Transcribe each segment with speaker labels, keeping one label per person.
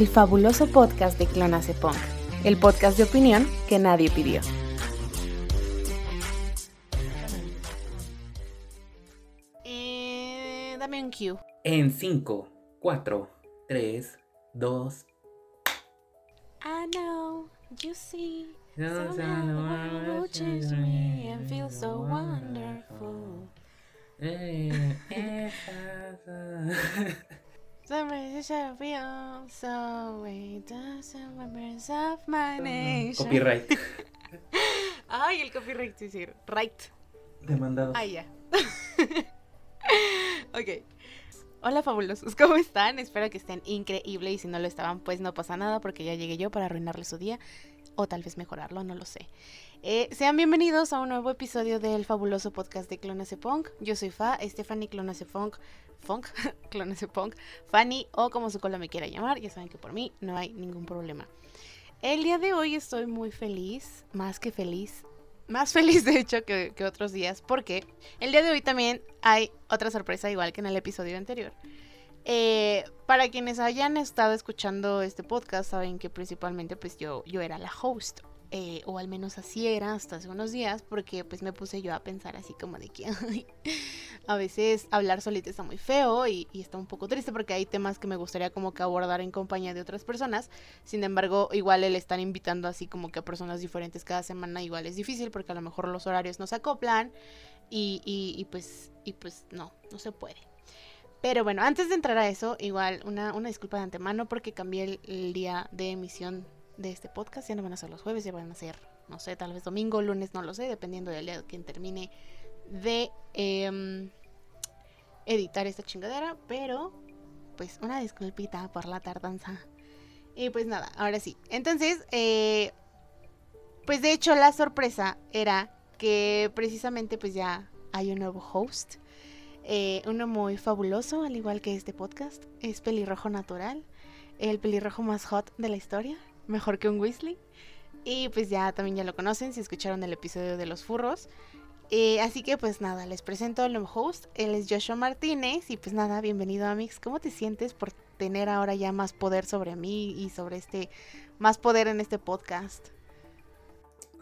Speaker 1: el fabuloso podcast de Clonase Punk, el podcast de opinión que nadie pidió.
Speaker 2: Eh, dame un cue.
Speaker 3: En 5, 4, 3, 2.
Speaker 2: I know, you see. Somehow
Speaker 3: no,
Speaker 2: me and
Speaker 3: no,
Speaker 2: feel so wonderful.
Speaker 3: Copyright.
Speaker 2: Ay, el copyright, sí, sí. Right.
Speaker 3: Demandado.
Speaker 2: Ah, ya. ok. Hola fabulosos, ¿cómo están? Espero que estén increíbles y si no lo estaban, pues no pasa nada porque ya llegué yo para arruinarles su día o tal vez mejorarlo, no lo sé. Eh, sean bienvenidos a un nuevo episodio del fabuloso podcast de Clonase Punk. Yo soy Fa, Stephanie Clonase Punk, Funk, Clonase Punk, Fanny o como su cola me quiera llamar, ya saben que por mí no hay ningún problema. El día de hoy estoy muy feliz, más que feliz, más feliz de hecho que, que otros días, porque el día de hoy también hay otra sorpresa igual que en el episodio anterior. Eh, para quienes hayan estado escuchando este podcast saben que principalmente pues yo, yo era la host. Eh, o al menos así era hasta hace unos días porque pues me puse yo a pensar así como de que a veces hablar solita está muy feo y, está un poco triste porque hay temas que me gustaría como que abordar en compañía de otras personas sin embargo, igual el estar invitando así como que a personas diferentes cada semana igual es difícil porque a lo mejor los horarios no se acoplan y, y- y pues, y pues no, no se puede. Pero bueno, antes de entrar a eso, igual una, una disculpa de antemano porque cambié el día de emisión de este podcast. Ya no van a ser los jueves, ya van a ser, no sé, tal vez domingo, lunes, no lo sé, dependiendo del día que termine de em, editar esta chingadera. Pero, pues una disculpita por la tardanza. Y pues nada, ahora sí. Entonces, eh, pues de hecho la sorpresa era que precisamente pues ya hay un nuevo host. eh, uno muy fabuloso, al igual que este podcast. Es pelirrojo natural. El pelirrojo más hot de la historia. Mejor que un Weasley. Y pues ya también ya lo conocen si escucharon el episodio de los furros. Eh, así que pues nada, les presento al nuevo host. Él es Joshua Martínez. Y pues nada, bienvenido Amix. ¿Cómo te sientes por tener ahora ya más poder sobre mí y sobre este, más poder en este podcast?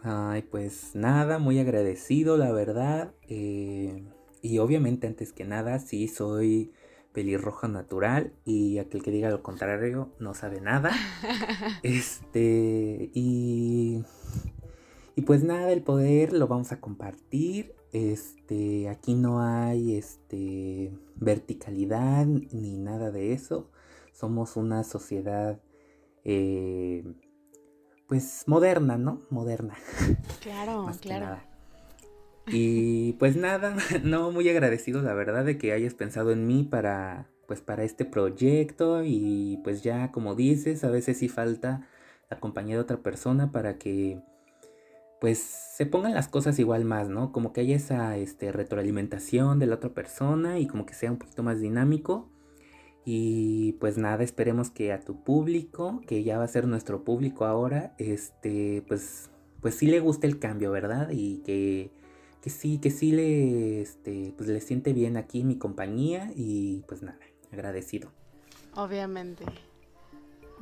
Speaker 3: Ay, pues nada, muy agradecido, la verdad. eh, y obviamente, antes que nada, sí soy pelirrojo natural. Y aquel que diga lo contrario no sabe nada. Este, y, y pues nada, el poder lo vamos a compartir. Este, aquí no hay este, verticalidad ni nada de eso. Somos una sociedad, eh, pues moderna, ¿no? Moderna.
Speaker 2: Claro, claro.
Speaker 3: nada. Y pues nada, no muy agradecido la verdad de que hayas pensado en mí para pues para este proyecto y pues ya como dices, a veces sí falta la compañía de otra persona para que pues se pongan las cosas igual más, ¿no? Como que haya esa este retroalimentación de la otra persona y como que sea un poquito más dinámico. Y pues nada, esperemos que a tu público, que ya va a ser nuestro público ahora, este, pues, pues sí le guste el cambio, ¿verdad? Y que, que sí, que sí le, este, pues le siente bien aquí mi compañía y pues nada, agradecido.
Speaker 2: Obviamente.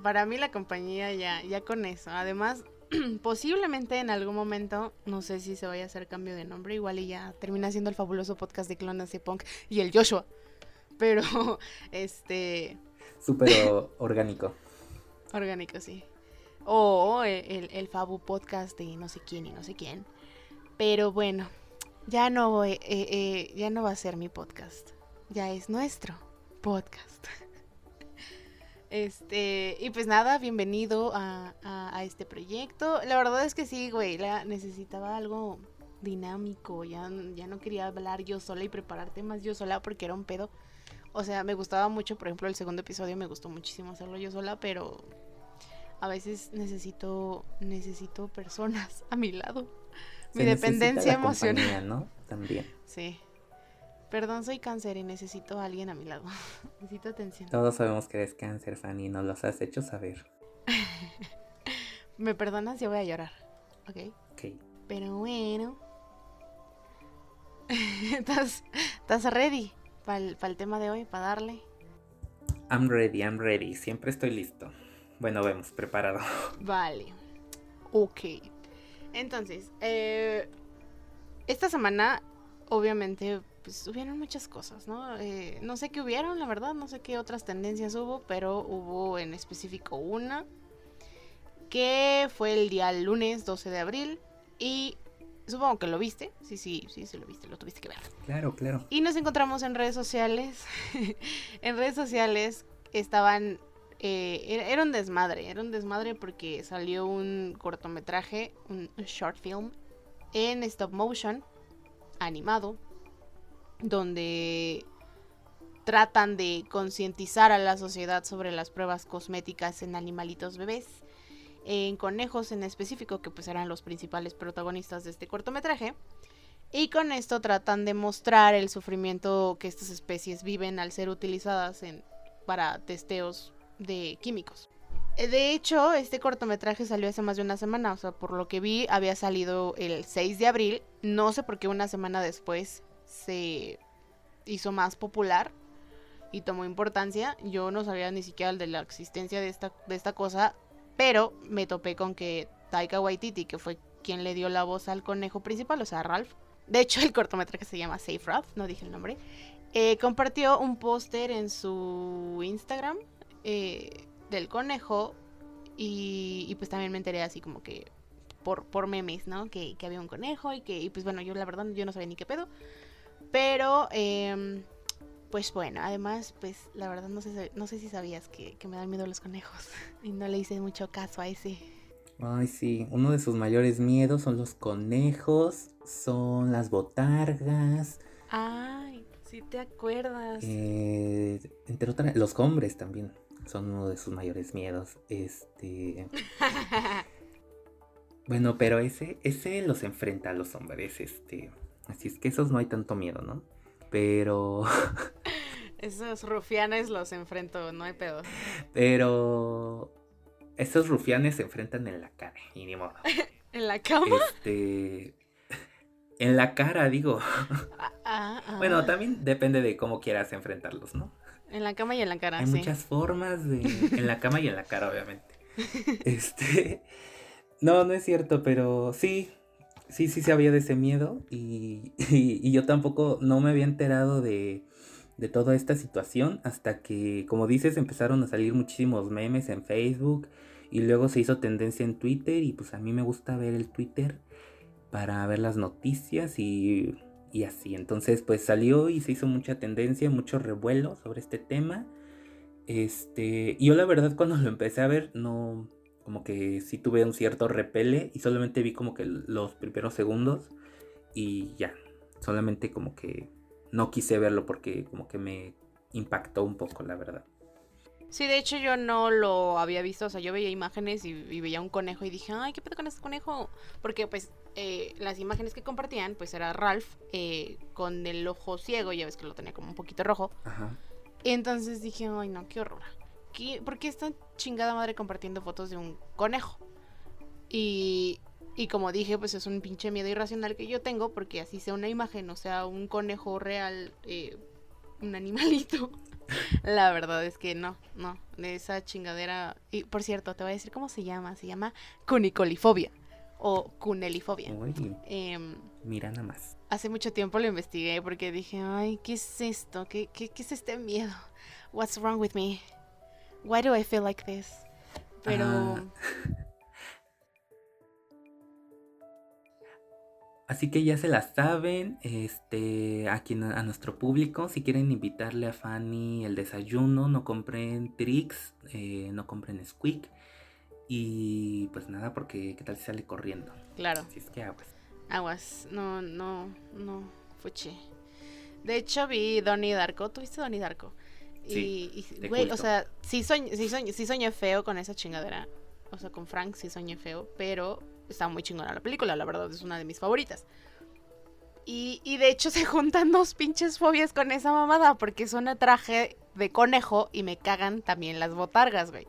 Speaker 2: Para mí la compañía ya, ya con eso. Además, posiblemente en algún momento, no sé si se vaya a hacer cambio de nombre, igual y ya termina siendo el fabuloso podcast de Clonas y Punk y el Joshua. Pero, este,
Speaker 3: Súper orgánico.
Speaker 2: orgánico, sí. O el, el, el Fabu podcast de no sé quién y no sé quién. Pero bueno, ya no, voy- eh, eh, ya no va a ser mi podcast. Ya es nuestro podcast. Este, y pues nada, bienvenido a, a- a este proyecto. La verdad es que sí, güey, la, necesitaba algo dinámico. Ya, ya no quería hablar yo sola y preparar temas yo sola porque era un pedo. O sea, me gustaba mucho, por ejemplo, el segundo episodio me gustó muchísimo hacerlo yo sola, pero a veces necesito necesito personas a mi lado. Mi dependencia emocional.
Speaker 3: compañía, ¿no? También.
Speaker 2: Sí. Perdón, soy cáncer y necesito a alguien a mi lado. necesito atención.
Speaker 3: Todos sabemos que eres cáncer, Fanny, nos los has hecho saber.
Speaker 2: ¿Me perdonas? Yo voy a llorar. ¿Ok?
Speaker 3: Ok.
Speaker 2: Pero bueno. ¿Estás, ¿Estás ready para el tema de hoy? ¿Para darle?
Speaker 3: I'm ready, I'm ready. Siempre estoy listo. bueno, vemos, preparado.
Speaker 2: Vale. Ok. Entonces, eh, esta semana, obviamente, pues hubieron muchas cosas, ¿no? Eh, no sé qué hubieron, la verdad, no sé qué otras tendencias hubo, pero hubo en específico una que fue el día lunes 12 de abril y supongo que lo viste, sí, sí, sí, sí lo viste, lo tuviste que ver.
Speaker 3: Claro, claro.
Speaker 2: Y nos encontramos en redes sociales, en redes sociales estaban, eh, era un desmadre, era un desmadre porque salió un cortometraje, un short film en stop motion, animado, donde tratan de concientizar a la sociedad sobre las pruebas cosméticas en animalitos bebés, en conejos en específico, que pues eran los principales protagonistas de este cortometraje. Y con esto tratan de mostrar el sufrimiento que estas especies viven al ser utilizadas en, para testeos de químicos. Eh, de hecho, este cortometraje salió hace más de una semana, o sea, por lo que vi, había salido el 6 de abril. No sé por qué una semana después se hizo más popular y tomó importancia. Yo no sabía ni siquiera de la existencia de esta, de esta cosa, pero me topé con que Taika Waititi, que fue quien le dio la voz al conejo principal, o sea, Ralph. De hecho, el cortometraje se llama Safe Ralph, no dije el nombre. Eh, compartió un póster en su Instagram eh, del conejo y, y, pues también me enteré así como que por, por memes, ¿no? Que, que había un conejo y que, y pues bueno, yo la verdad yo no sabía ni qué pedo. Pero, eh, pues bueno, además, pues la verdad no sé, no sé si sabías que, que, me dan miedo los conejos. Y no le hice mucho caso a ese.
Speaker 3: Ay, sí, uno de sus mayores miedos son los conejos, son las botargas.
Speaker 2: Ay, sí te acuerdas.
Speaker 3: Eh, entre otras, los hombres también son uno de sus mayores miedos. Este. bueno, pero ese, ese los enfrenta a los hombres, este. Así es que esos no hay tanto miedo, ¿no? Pero.
Speaker 2: Esos rufianes los enfrento, no hay pedo.
Speaker 3: Pero. Esos rufianes se enfrentan en la cara, y ni modo.
Speaker 2: ¿En la cama?
Speaker 3: Este. En la cara, digo.
Speaker 2: Ah, ah, ah.
Speaker 3: Bueno, también depende de cómo quieras enfrentarlos, ¿no?
Speaker 2: En la cama y en la cara,
Speaker 3: Hay
Speaker 2: sí.
Speaker 3: muchas formas de. En la cama y en la cara, obviamente. Este. No, no es cierto, pero sí, sí, sí se había de ese miedo y, y, y, yo tampoco no me había enterado de, de toda esta situación hasta que, como dices, empezaron a salir muchísimos memes en Facebook y luego se hizo tendencia en Twitter y pues a mí me gusta ver el Twitter para ver las noticias y, y así. Entonces pues salió y se hizo mucha tendencia, mucho revuelo sobre este tema. Este, y yo la verdad cuando lo empecé a ver no como que sí tuve un cierto repele y solamente vi como que los primeros segundos y ya, solamente como que no quise verlo porque como que me impactó un poco, la verdad.
Speaker 2: Sí, de hecho yo no lo había visto, o sea, yo veía imágenes y, y veía un conejo y dije, ay, ¿qué pedo con ese conejo? Porque pues eh, las imágenes que compartían, pues era Ralph eh, con el ojo ciego, ya ves que lo tenía como un poquito rojo.
Speaker 3: Ajá.
Speaker 2: Entonces dije, ay, no, qué horror. ¿Qué, ¿Por qué esta chingada madre compartiendo fotos de un conejo? Y, y como dije, pues es un pinche miedo irracional que yo tengo, porque así sea una imagen, o sea, un conejo real, eh, un animalito. La verdad es que no, no, de esa chingadera. Y por cierto, te voy a decir cómo se llama. Se llama cunicolifobia o cunelifobia. Eh,
Speaker 3: mira nada más.
Speaker 2: hace mucho tiempo lo investigué porque dije, ay, ¿qué es esto? ¿Qué, qué, qué es este miedo? What's wrong with me? Why do I feel like this? Pero
Speaker 3: Ah. Así que ya se la saben, este, a, quien, a nuestro público, si quieren invitarle a Fanny el desayuno, no compren Trix, eh, no compren Squeak. Y pues nada, porque qué tal si sale corriendo.
Speaker 2: claro,
Speaker 3: Así es que aguas.
Speaker 2: aguas. No, no, no, fuche. De hecho, vi Donnie Darko. ¿Tuviste Donnie Darko?
Speaker 3: Sí,
Speaker 2: y, y, güey, o sea, sí, soñ- sí, soñ- sí soñé feo con esa chingadera. O sea, con Frank sí soñé feo, pero está muy chingona la película, la verdad, es una de mis favoritas. Y, y de hecho se juntan dos pinches fobias con esa mamada, porque es un traje de conejo y me cagan también las botargas, güey.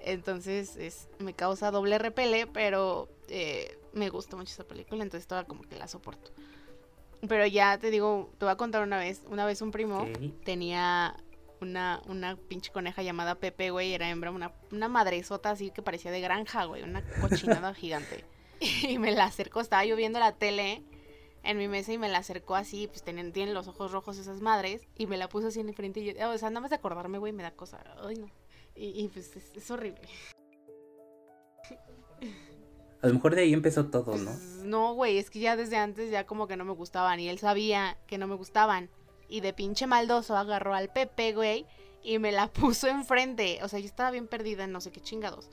Speaker 2: Entonces es, me causa doble repele, pero eh, me gusta mucho esa película, entonces toda como que la soporto. Pero ya te digo, te voy a contar una vez, una vez un primo tenía una, una pinche coneja llamada Pepe, güey, era hembra, una, una madresota así que parecía de granja, güey, una cochinada gigante. Y me la acercó, estaba yo viendo la tele en mi mesa y me la acercó así, pues tienen, tienen los ojos rojos esas madres, y me la puso así en frente y yo, o sea, nada más de acordarme, güey, me da cosa, ay no. Y, pues es, horrible.
Speaker 3: A lo mejor de ahí empezó todo, ¿no? Pues,
Speaker 2: no, güey, es que ya desde antes ya como que no me gustaban y él sabía que no me gustaban. Y de pinche maldoso agarró al Pepe, güey, y me la puso enfrente. O sea, yo estaba bien perdida en no sé qué chingados.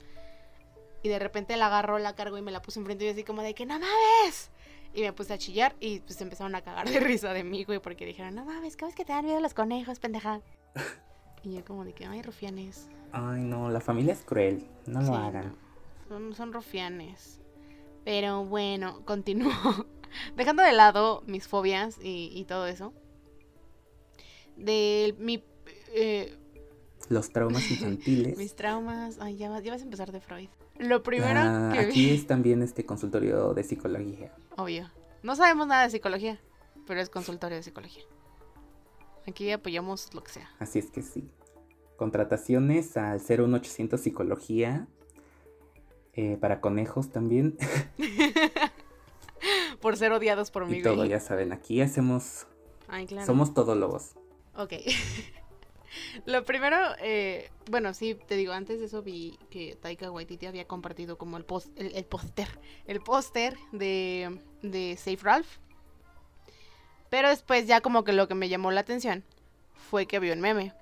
Speaker 2: Y de repente la agarró, la cargó y me la puso enfrente y yo así como de que no mames. Y me puse a chillar y pues empezaron a cagar de risa de mí, güey, porque dijeron, no mames, ¿cómo es que te dan miedo los conejos, pendeja? y yo como de que, ay, rufianes.
Speaker 3: Ay, no, la familia es cruel, no lo hagan.
Speaker 2: Son, son rufianes. Pero bueno, continúo. Dejando de lado mis fobias y, y todo eso de mi... Eh,
Speaker 3: los traumas infantiles.
Speaker 2: Mis traumas. Ay, ya, vas a empezar de Freud. Lo primero
Speaker 3: ah, que Aquí es también este consultorio de psicología.
Speaker 2: Obvio. No sabemos nada de psicología, pero es consultorio de psicología. Aquí apoyamos lo que sea.
Speaker 3: Así es que sí. Contrataciones al 01800 Psicología. Eh, para conejos también.
Speaker 2: por ser odiados por mí.
Speaker 3: Y todo, ya saben, aquí hacemos... Ay, claro. Somos todólogos.
Speaker 2: Ok. Lo primero, eh, bueno, sí, te digo, antes de eso vi que Taika Waititi había compartido como el post, el, póster, el póster de, de Safe Ralph. Pero después ya como que lo que me llamó la atención fue que vio un meme.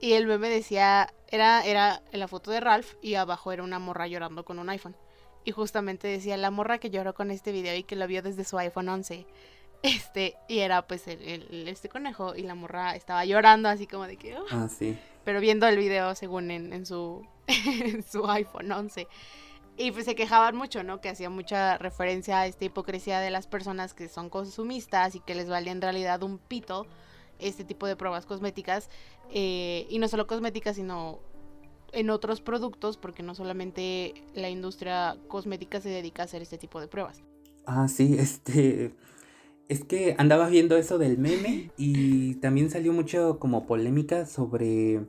Speaker 2: Y el meme decía, era, era la foto de Ralph y abajo era una morra llorando con un iPhone. Y justamente decía, la morra que lloró con este video y que lo vio desde su iPhone 11. Este, y era pues el, este conejo y la morra estaba llorando así como de que...
Speaker 3: Oh". Ah, sí.
Speaker 2: Pero viendo el video según en, en su, su iPhone 11. Y pues se quejaban mucho, ¿no? Que hacía mucha referencia a esta hipocresía de las personas que son consumistas y que les vale en realidad un pito este tipo de pruebas cosméticas. Eh, y no solo cosméticas, sino en otros productos, porque no solamente la industria cosmética se dedica a hacer este tipo de pruebas.
Speaker 3: Ah, sí, este es que andaba viendo eso del meme y también salió mucho como polémica sobre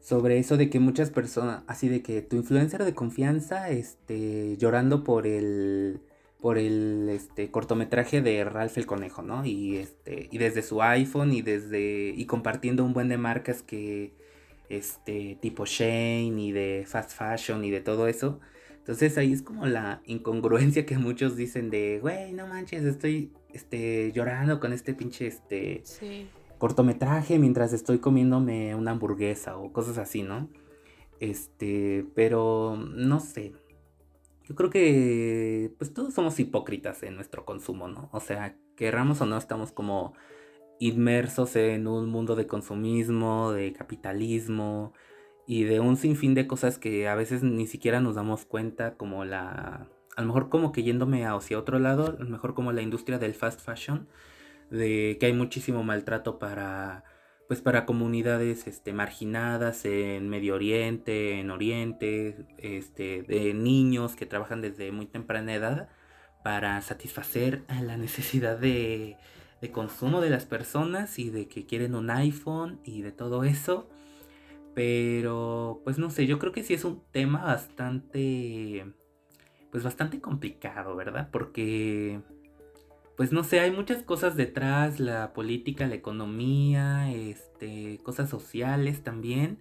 Speaker 3: sobre eso de que muchas personas, así de que tu influencer de confianza, este, llorando por el, por el, este, cortometraje de Ralph el Conejo, ¿no? Y este, y desde su iPhone y desde, y compartiendo un buen de marcas que, este, tipo Shane y de fast fashion y de todo eso. Entonces ahí es como la incongruencia que muchos dicen de, güey, no manches, estoy este, llorando con este pinche este, cortometraje mientras estoy comiéndome una hamburguesa o cosas así, ¿no? Este, pero no sé. Yo creo que pues todos somos hipócritas en nuestro consumo, ¿no? O sea, querramos o no, estamos como inmersos en un mundo de consumismo, de capitalismo y de un sinfín de cosas que a veces ni siquiera nos damos cuenta, como la a lo mejor como que yéndome hacia otro lado, a lo mejor como la industria del fast fashion, de que hay muchísimo maltrato para pues para comunidades este, marginadas en Medio Oriente, en Oriente, este, de niños que trabajan desde muy temprana edad para satisfacer la necesidad de, de consumo de las personas y de que quieren un iPhone y de todo eso. Pero, pues no sé, yo creo que sí es un tema bastante pues bastante complicado, ¿verdad? Porque, pues no sé, hay muchas cosas detrás, la política, la economía, este, cosas sociales también.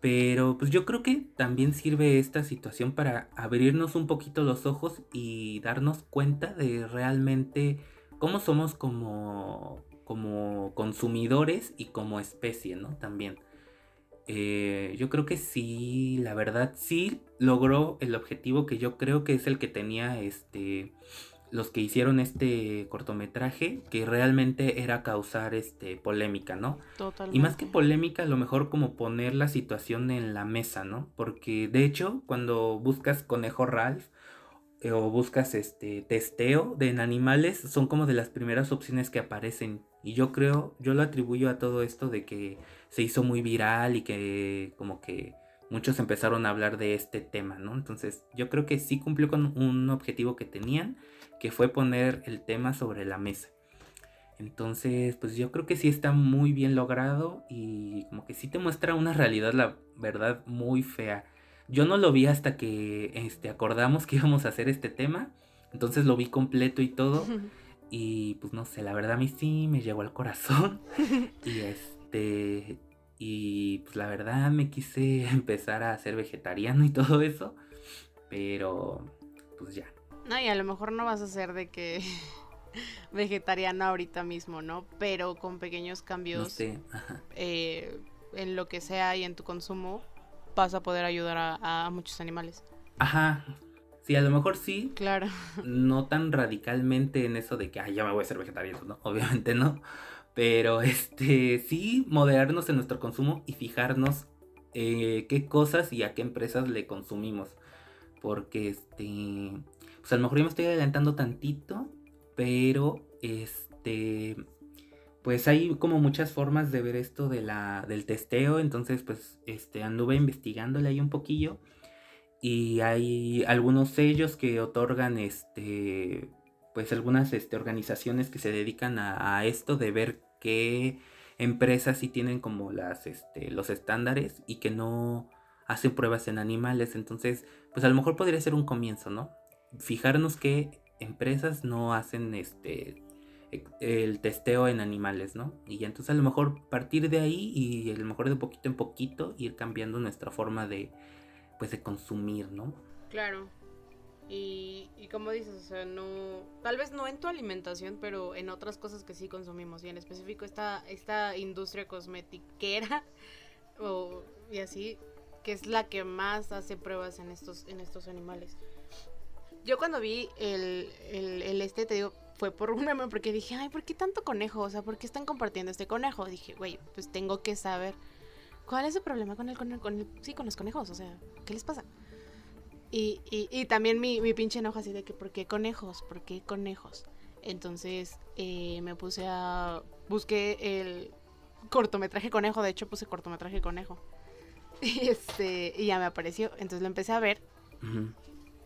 Speaker 3: Pero pues yo creo que también sirve esta situación para abrirnos un poquito los ojos y darnos cuenta de realmente cómo somos como, como consumidores y como especie, ¿no? También. Eh, yo creo que sí, la verdad, sí logró el objetivo que yo creo que es el que tenía este los que hicieron este cortometraje, que realmente era causar este polémica, ¿no? Totalmente. Y más que polémica, a lo mejor como poner la situación en la mesa, ¿no? Porque de hecho, cuando buscas conejo Ralph eh, o buscas este testeo de en animales, son como de las primeras opciones que aparecen. Y yo creo, yo lo atribuyo a todo esto de que se hizo muy viral y que como que muchos empezaron a hablar de este tema, ¿no? Entonces yo creo que sí cumplió con un objetivo que tenían, que fue poner el tema sobre la mesa. Entonces, pues yo creo que sí está muy bien logrado y como que sí te muestra una realidad, la verdad, muy fea. Yo no lo vi hasta que este, acordamos que íbamos a hacer este tema. Entonces lo vi completo y todo. Y pues no sé, la verdad a mí sí me llegó al corazón. y este. Y pues la verdad me quise empezar a ser vegetariano y todo eso. Pero pues ya.
Speaker 2: No, y a lo mejor no vas a ser de que vegetariano ahorita mismo, ¿no? Pero con pequeños cambios eh, en lo que sea y en tu consumo vas a poder ayudar a, a muchos animales.
Speaker 3: Ajá, Sí, a lo mejor sí.
Speaker 2: Claro.
Speaker 3: No tan radicalmente en eso de que, ay, ya me voy a ser vegetariano, ¿no? Obviamente no. Pero este, sí, moderarnos en nuestro consumo y fijarnos eh, qué cosas y a qué empresas le consumimos. Porque este, pues a lo mejor yo me estoy adelantando tantito, pero este, pues hay como muchas formas de ver esto de la, del testeo. Entonces, pues, este, anduve investigándole ahí un poquillo. Y hay algunos sellos que otorgan este pues algunas este, organizaciones que se dedican a, esto de ver qué empresas sí tienen como las este, los estándares y que no hacen pruebas en animales. Entonces, pues a lo mejor podría ser un comienzo, ¿no? Fijarnos qué empresas no hacen este e, el testeo en animales, ¿no? Y entonces a lo mejor partir de ahí y a lo mejor de poquito en poquito ir cambiando nuestra forma de, pues de consumir, ¿no?
Speaker 2: Claro. Y, como dices, o sea, no, tal vez no en tu alimentación, pero en otras cosas que sí consumimos, y en específico esta, esta industria cosmetiquera, o, y así, que es la que más hace pruebas en estos, en estos animales. Yo cuando vi el, el, el este, te digo, fue por un meme, porque dije, ay, ¿por qué tanto conejo? O sea, ¿por qué están compartiendo este conejo? Dije, güey, pues tengo que saber ¿Cuál es el problema con el, con sí, con los conejos? O sea, ¿qué les pasa? Y, y, también mi, mi, pinche enojo así de que, ¿por qué conejos? ¿Por qué conejos? Entonces eh, me puse a... Busqué el cortometraje conejo, de hecho puse cortometraje conejo. Y, este, y ya me apareció, entonces lo empecé a ver.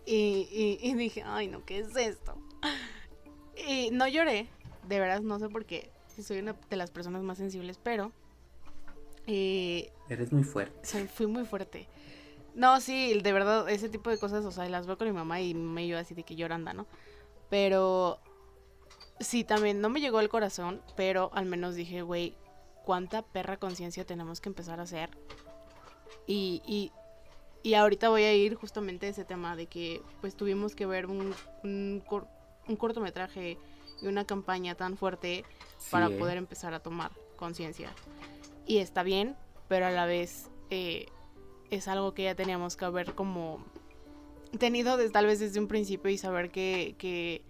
Speaker 2: y, y, dije, ay no, ¿qué es esto? Y no lloré, de verdad no sé por qué, soy una de las personas más sensibles, pero
Speaker 3: eh, Eres muy fuerte.
Speaker 2: Soy, fui muy fuerte. No, sí, de verdad, ese tipo de cosas, o sea, las veo con mi mamá y me yo así de que lloranda, ¿no? Pero sí, también no me llegó al corazón, pero al menos dije, güey, cuánta perra conciencia tenemos que empezar a hacer. Y, y, y, ahorita voy a ir justamente a ese tema de que pues tuvimos que ver un, un, cortometraje y una campaña tan fuerte para ¿eh? poder empezar a tomar conciencia y está bien, pero a la vez eh, es algo que ya teníamos que haber como tenido tal vez desde un principio y saber que,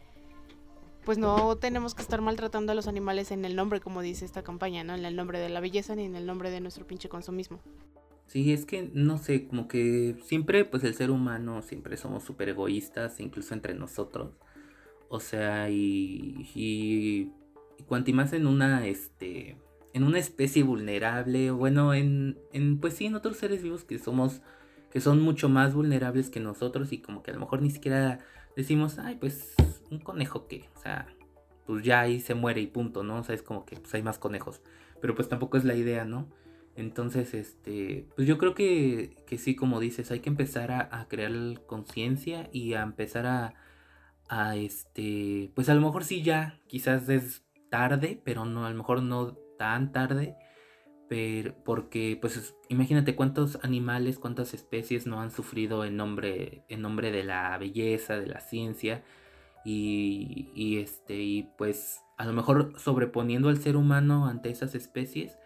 Speaker 2: pues no tenemos que estar maltratando a los animales en el nombre, como dice esta campaña, ¿no? En el nombre de la belleza ni en el nombre de nuestro pinche consumismo.
Speaker 3: Sí, es que no sé, como que siempre, pues el ser humano, siempre somos súper egoístas, incluso entre nosotros. O sea, y, y, y más en una, este, en una especie vulnerable, o bueno, en, en, pues sí, en otros seres vivos que somos, que son mucho más vulnerables que nosotros y como que a lo mejor ni siquiera decimos, ay, pues un conejo que, o sea, pues ya ahí se muere y punto, ¿no? O sea, es como que pues hay más conejos, pero pues tampoco es la idea, ¿no? Entonces, este, pues yo creo que, que sí, como dices, hay que empezar a, a crear conciencia y a empezar a, a, este, pues a lo mejor sí ya, quizás es tarde, pero no, a lo mejor no tan tarde, pero porque pues imagínate cuántos animales, cuántas especies no han sufrido en nombre, en nombre de la belleza, de la ciencia y, y este y pues a lo mejor sobreponiendo al ser humano ante esas especies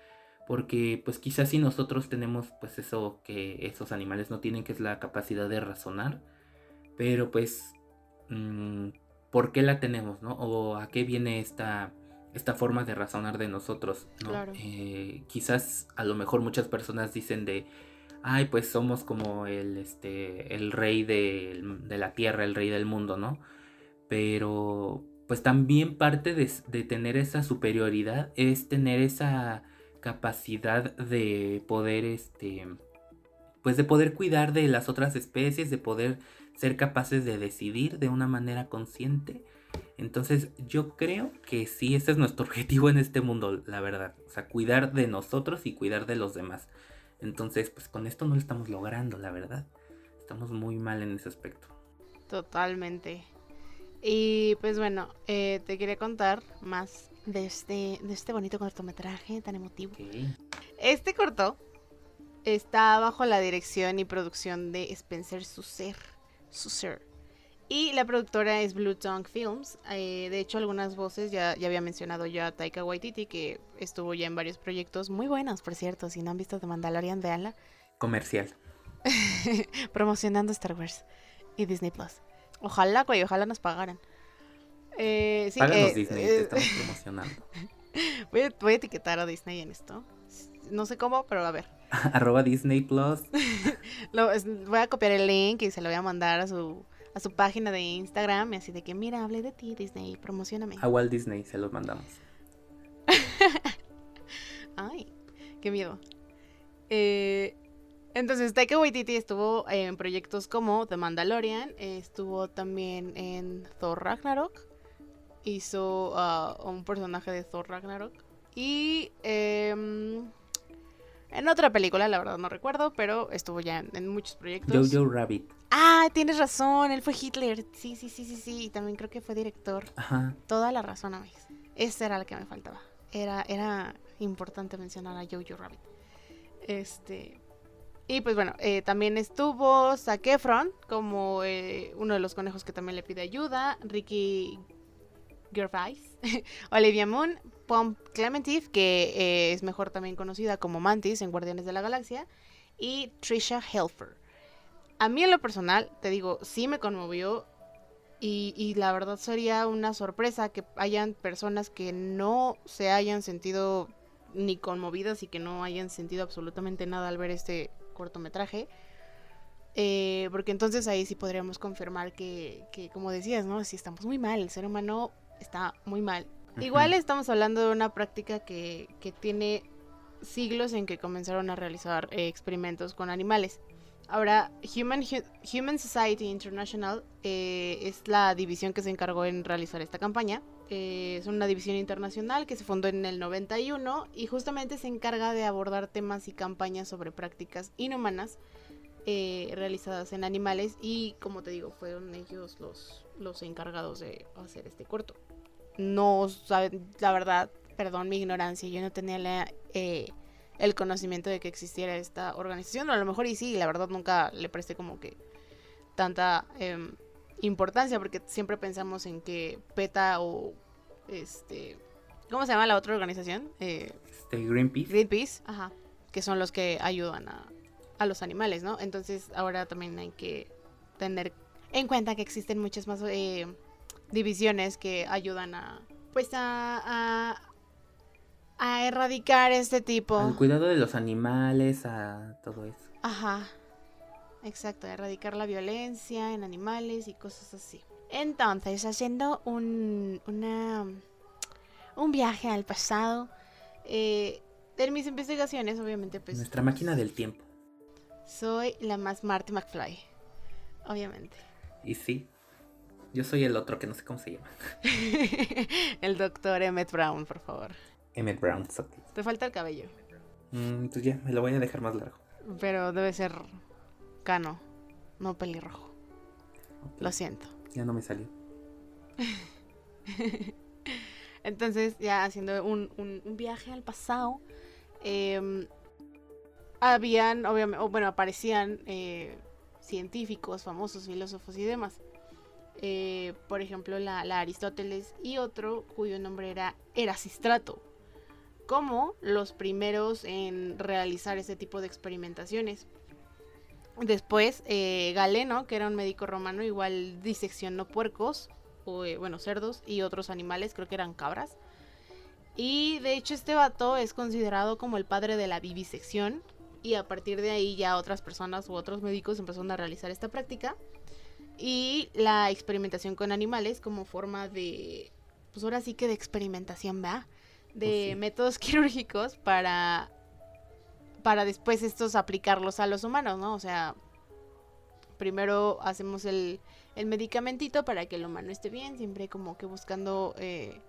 Speaker 3: porque pues quizás si nosotros tenemos pues eso que esos animales no tienen que es la capacidad de razonar pero pues mm, ¿por qué la tenemos no o a qué viene esta esta forma de razonar de nosotros, ¿no? Eh, quizás a lo mejor muchas personas dicen de, ay, pues somos como el, este, el rey de, la tierra, el rey del mundo, ¿no? Pero pues también parte de, de, tener esa superioridad es tener esa capacidad de poder, este, pues de poder cuidar de las otras especies, de poder ser capaces de decidir de una manera consciente Entonces yo creo que sí, ese es nuestro objetivo en este mundo, la verdad. O sea, cuidar de nosotros y cuidar de los demás. Entonces, pues con esto no lo estamos logrando, la verdad. Estamos muy mal en ese aspecto.
Speaker 2: Totalmente. Y pues bueno, eh, te quería contar más de este, de este bonito cortometraje tan emotivo. Este corto está bajo la dirección y producción de Spencer Susser. Susser. Y la productora es Blue Tongue Films. Eh, de hecho, algunas voces ya, ya había mencionado ya a Taika Waititi, que estuvo ya en varios proyectos muy buenos, por cierto. Si no han visto The Mandalorian, véanla.
Speaker 3: Comercial.
Speaker 2: Promocionando Star Wars y Disney Plus. Ojalá, güey, ojalá nos pagaran.
Speaker 3: Eh, sí, eh, Disney, te estamos promocionando.
Speaker 2: Voy a, voy a etiquetar a Disney en esto. No sé cómo, pero a ver.
Speaker 3: Arroba Disney Plus.
Speaker 2: voy a copiar el link y se lo voy a mandar a su a su página de Instagram y así de que, mira, hablé de ti, Disney, promocioname.
Speaker 3: A Walt Disney se los mandamos.
Speaker 2: Ay, qué miedo. Eh, entonces, Taika Waititi estuvo en proyectos como The Mandalorian, estuvo también en Thor Ragnarok, hizo uh, un personaje de Thor Ragnarok y em, en otra película, la verdad no recuerdo, pero estuvo ya en, muchos proyectos.
Speaker 3: Jojo Rabbit.
Speaker 2: Ah, tienes razón, él fue Hitler. Sí, sí, sí, sí, sí. Y también creo que fue director.
Speaker 3: Ajá.
Speaker 2: Toda la razón, amigos. Esa era la que me faltaba. Era, era importante mencionar a Jojo Rabbit. Este. Y pues bueno, eh, también estuvo Zac Efron como eh, uno de los conejos que también le pide ayuda. Ricky Olivia Moon, Pom Clementif, que eh, es mejor también conocida como Mantis en Guardianes de la Galaxia, y Trisha Helfer. A mí en lo personal, te digo, sí me conmovió y, y, la verdad sería una sorpresa que hayan personas que no se hayan sentido ni conmovidas y que no hayan sentido absolutamente nada al ver este cortometraje. Eh, porque entonces ahí sí podríamos confirmar que, que, como decías, ¿no? Si estamos muy mal, el ser humano está muy mal. Igual estamos hablando de una práctica que, que tiene siglos en que comenzaron a realizar eh, experimentos con animales. Ahora, Human, Human Society International eh, es la división que se encargó en realizar esta campaña. Eh, es una división internacional que se fundó en el 91 y justamente se encarga de abordar temas y campañas sobre prácticas inhumanas realizadas en animales y, como te digo, fueron ellos los, los encargados de hacer este corto no saben, la verdad, perdón mi ignorancia, yo no tenía eh, el conocimiento de que existiera esta organización, a lo mejor y sí, la verdad nunca le presté como que tanta em, importancia, porque siempre pensamos en que PETA o este, ¿cómo se llama la otra organización?
Speaker 3: Eh, este, Greenpeace.
Speaker 2: Greenpeace, ajá, que son los que ayudan a, a los animales, ¿no? Entonces ahora también hay que tener en cuenta que existen muchas más eh, divisiones que ayudan a pues a, a, erradicar este tipo.
Speaker 3: Al cuidado de los animales, a todo eso.
Speaker 2: Ajá. Exacto, erradicar la violencia en animales y cosas así. Entonces, haciendo un, una, un viaje al pasado, eh, en mis investigaciones, obviamente, pues...
Speaker 3: Nuestra máquina del tiempo.
Speaker 2: Soy la más Marty McFly, obviamente.
Speaker 3: Y sí, yo soy el otro que no sé cómo se llama.
Speaker 2: el doctor Emmett Brown, por favor.
Speaker 3: Emmett Brown,
Speaker 2: Te falta el cabello.
Speaker 3: Mm, pues ya, me lo voy a dejar más largo.
Speaker 2: Pero debe ser cano, no pelirrojo. Lo siento.
Speaker 3: Ya no me salió.
Speaker 2: Entonces, ya haciendo un, viaje al pasado, em, habían, obviamente, bueno, aparecían eh, científicos, famosos, filósofos y demás. Eh, por ejemplo la, Aristóteles y otro cuyo nombre era Erasistrato, como los primeros en realizar ese tipo de experimentaciones. Después, eh, Galeno, que era un médico romano, igual diseccionó puercos, bueno, cerdos y otros animales, creo que eran cabras. Y de hecho este vato es considerado como el padre de la vivisección. Y a partir de ahí ya otras personas u otros médicos empezaron a realizar esta práctica y la experimentación con animales como forma de, pues ahora sí que de experimentación, ¿va? De pues métodos quirúrgicos para, para después estos aplicarlos a los humanos, ¿no? O sea, primero hacemos el el medicamentito para que el humano esté bien, siempre como que buscando eh,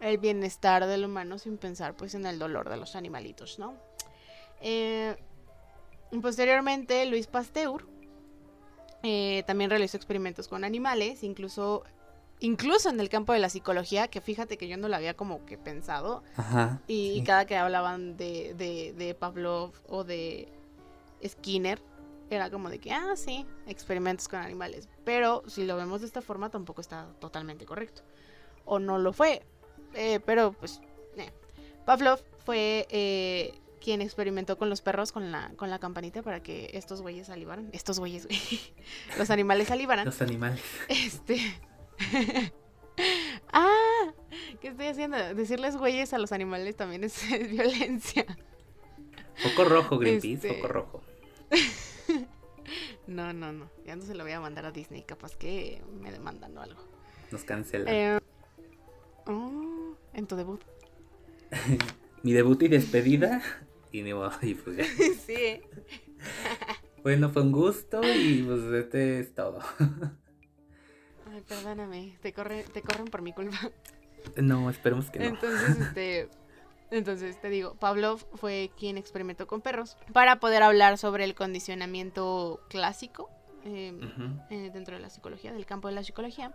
Speaker 2: el bienestar del humano sin pensar pues en el dolor de los animalitos, ¿no? Eh, posteriormente, Luis Pasteur eh, también realizó experimentos con animales, incluso, incluso en el campo de la psicología, que fíjate que yo no lo había como que pensado. y, cada que hablaban de, de, de Pavlov o de Skinner, era como de que, ah, sí, experimentos con animales. Pero si lo vemos de esta forma, tampoco está totalmente correcto. O no lo fue. Eh, pero pues, eh. Pavlov fue eh, quien experimentó con los perros con la, con la campanita para que estos güeyes salivaran. Estos güeyes, güey. los animales salivaran.
Speaker 3: Los animales.
Speaker 2: Este. ah, ¿qué estoy haciendo? Decirles güeyes a los animales también es, violencia.
Speaker 3: Poco rojo, Greenpeace, este... poco rojo.
Speaker 2: no, no, no. Ya no se lo voy a mandar a Disney. Capaz que me demandan o algo.
Speaker 3: Nos cancelan.
Speaker 2: Oh, en tu debut.
Speaker 3: Mi debut y despedida. Y, ni y pues ya.
Speaker 2: sí.
Speaker 3: bueno, fue un gusto y pues este es todo.
Speaker 2: Ay, perdóname. Te, corre, te corren por mi culpa.
Speaker 3: No, esperemos que no.
Speaker 2: Entonces, este. Entonces, te digo, Pavlov fue quien experimentó con perros para poder hablar sobre el condicionamiento clásico em, eh, dentro de la psicología, del campo de la psicología.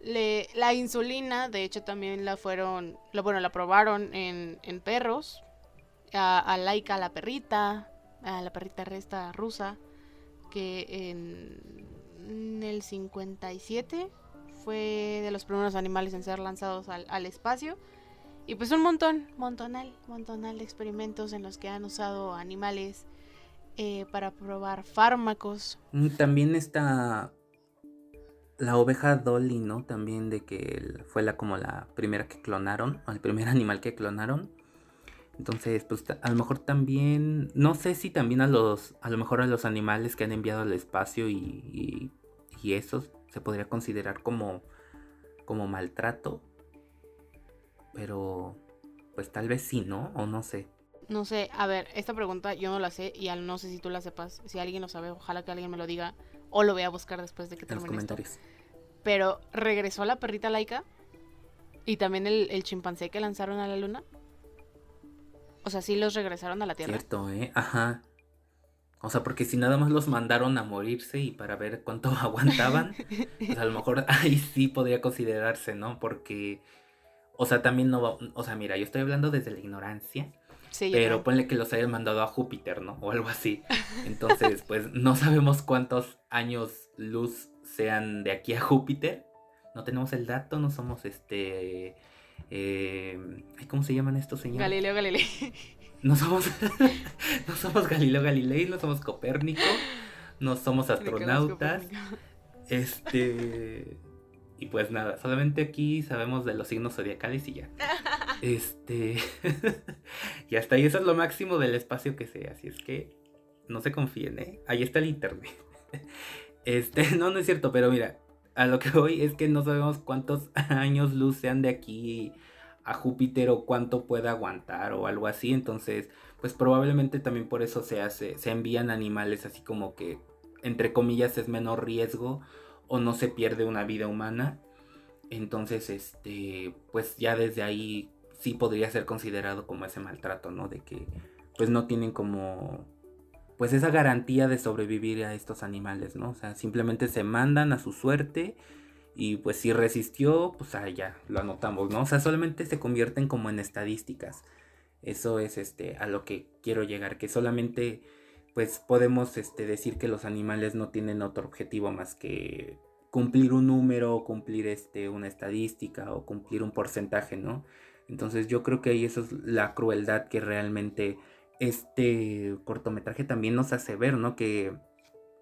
Speaker 2: Le, la insulina, de hecho, también la fueron, lo, bueno, la probaron en, en perros, a, Laika, la perrita, a la perrita resta rusa, que en, en, el 57 fue de los primeros animales en ser lanzados al, espacio. Y pues un montón, montonal, montonal de experimentos en los que han usado animales eh, para probar fármacos.
Speaker 3: Mm, también está la oveja Dolly, ¿no? También de que fue la como la primera que clonaron, el primer animal que clonaron. Entonces, pues a lo mejor también, no sé si también a los, a lo mejor a los animales que han enviado al espacio y, y, y eso se podría considerar como, como maltrato. Pero, pues tal vez sí, ¿no? O no sé.
Speaker 2: No sé, a ver, esta pregunta yo no la sé y no sé si tú la sepas. Si alguien lo sabe, ojalá que alguien me lo diga o lo voy a buscar después de que termine los comentarios. Pero regresó la perrita laica y también el, chimpancé que lanzaron a la luna. O sea, sí los regresaron a la Tierra.
Speaker 3: Cierto, ¿eh? Ajá. O sea, porque si nada más los mandaron a morirse y para ver cuánto aguantaban, pues a lo mejor ahí sí podría considerarse, ¿no? Porque, o sea, también no va, o sea, mira, yo estoy hablando desde la ignorancia, Sí, pero ponle que los hayan mandado a Júpiter, ¿no? O algo así. Entonces, pues no sabemos cuántos años luz sean de aquí a Júpiter. No tenemos el dato, no somos este... Eh, ¿Cómo se llaman estos señores?
Speaker 2: Galileo Galilei.
Speaker 3: No somos, no somos Galileo Galilei, no somos Copérnico, no somos astronautas. Este... Y pues nada, solamente aquí sabemos de los signos zodiacales y ya. Este. y hasta ahí eso es lo máximo del espacio que sea. Así es que no se confíen, ¿eh? Ahí está el internet. Este, no, no es cierto, pero mira, a lo que voy es que no sabemos cuántos años luz sean de aquí a Júpiter o cuánto pueda aguantar o algo así. Entonces, pues probablemente también por eso se hace, se envían animales así como que, entre comillas, es menor riesgo o no se pierde una vida humana. Entonces, este, pues ya desde ahí sí podría ser considerado como ese maltrato, ¿no? De que pues no tienen como pues esa garantía de sobrevivir a estos animales, ¿no? O sea, simplemente se mandan a su suerte y pues si resistió, pues ah, ya lo anotamos, ¿no? O sea, solamente se convierten como en estadísticas. Eso es este a lo que quiero llegar, que solamente pues podemos este, decir que los animales no tienen otro objetivo más que cumplir un número, cumplir este, una estadística o cumplir un porcentaje, ¿no? Entonces yo creo que ahí eso es la crueldad que realmente este cortometraje también nos hace ver, ¿no? Que,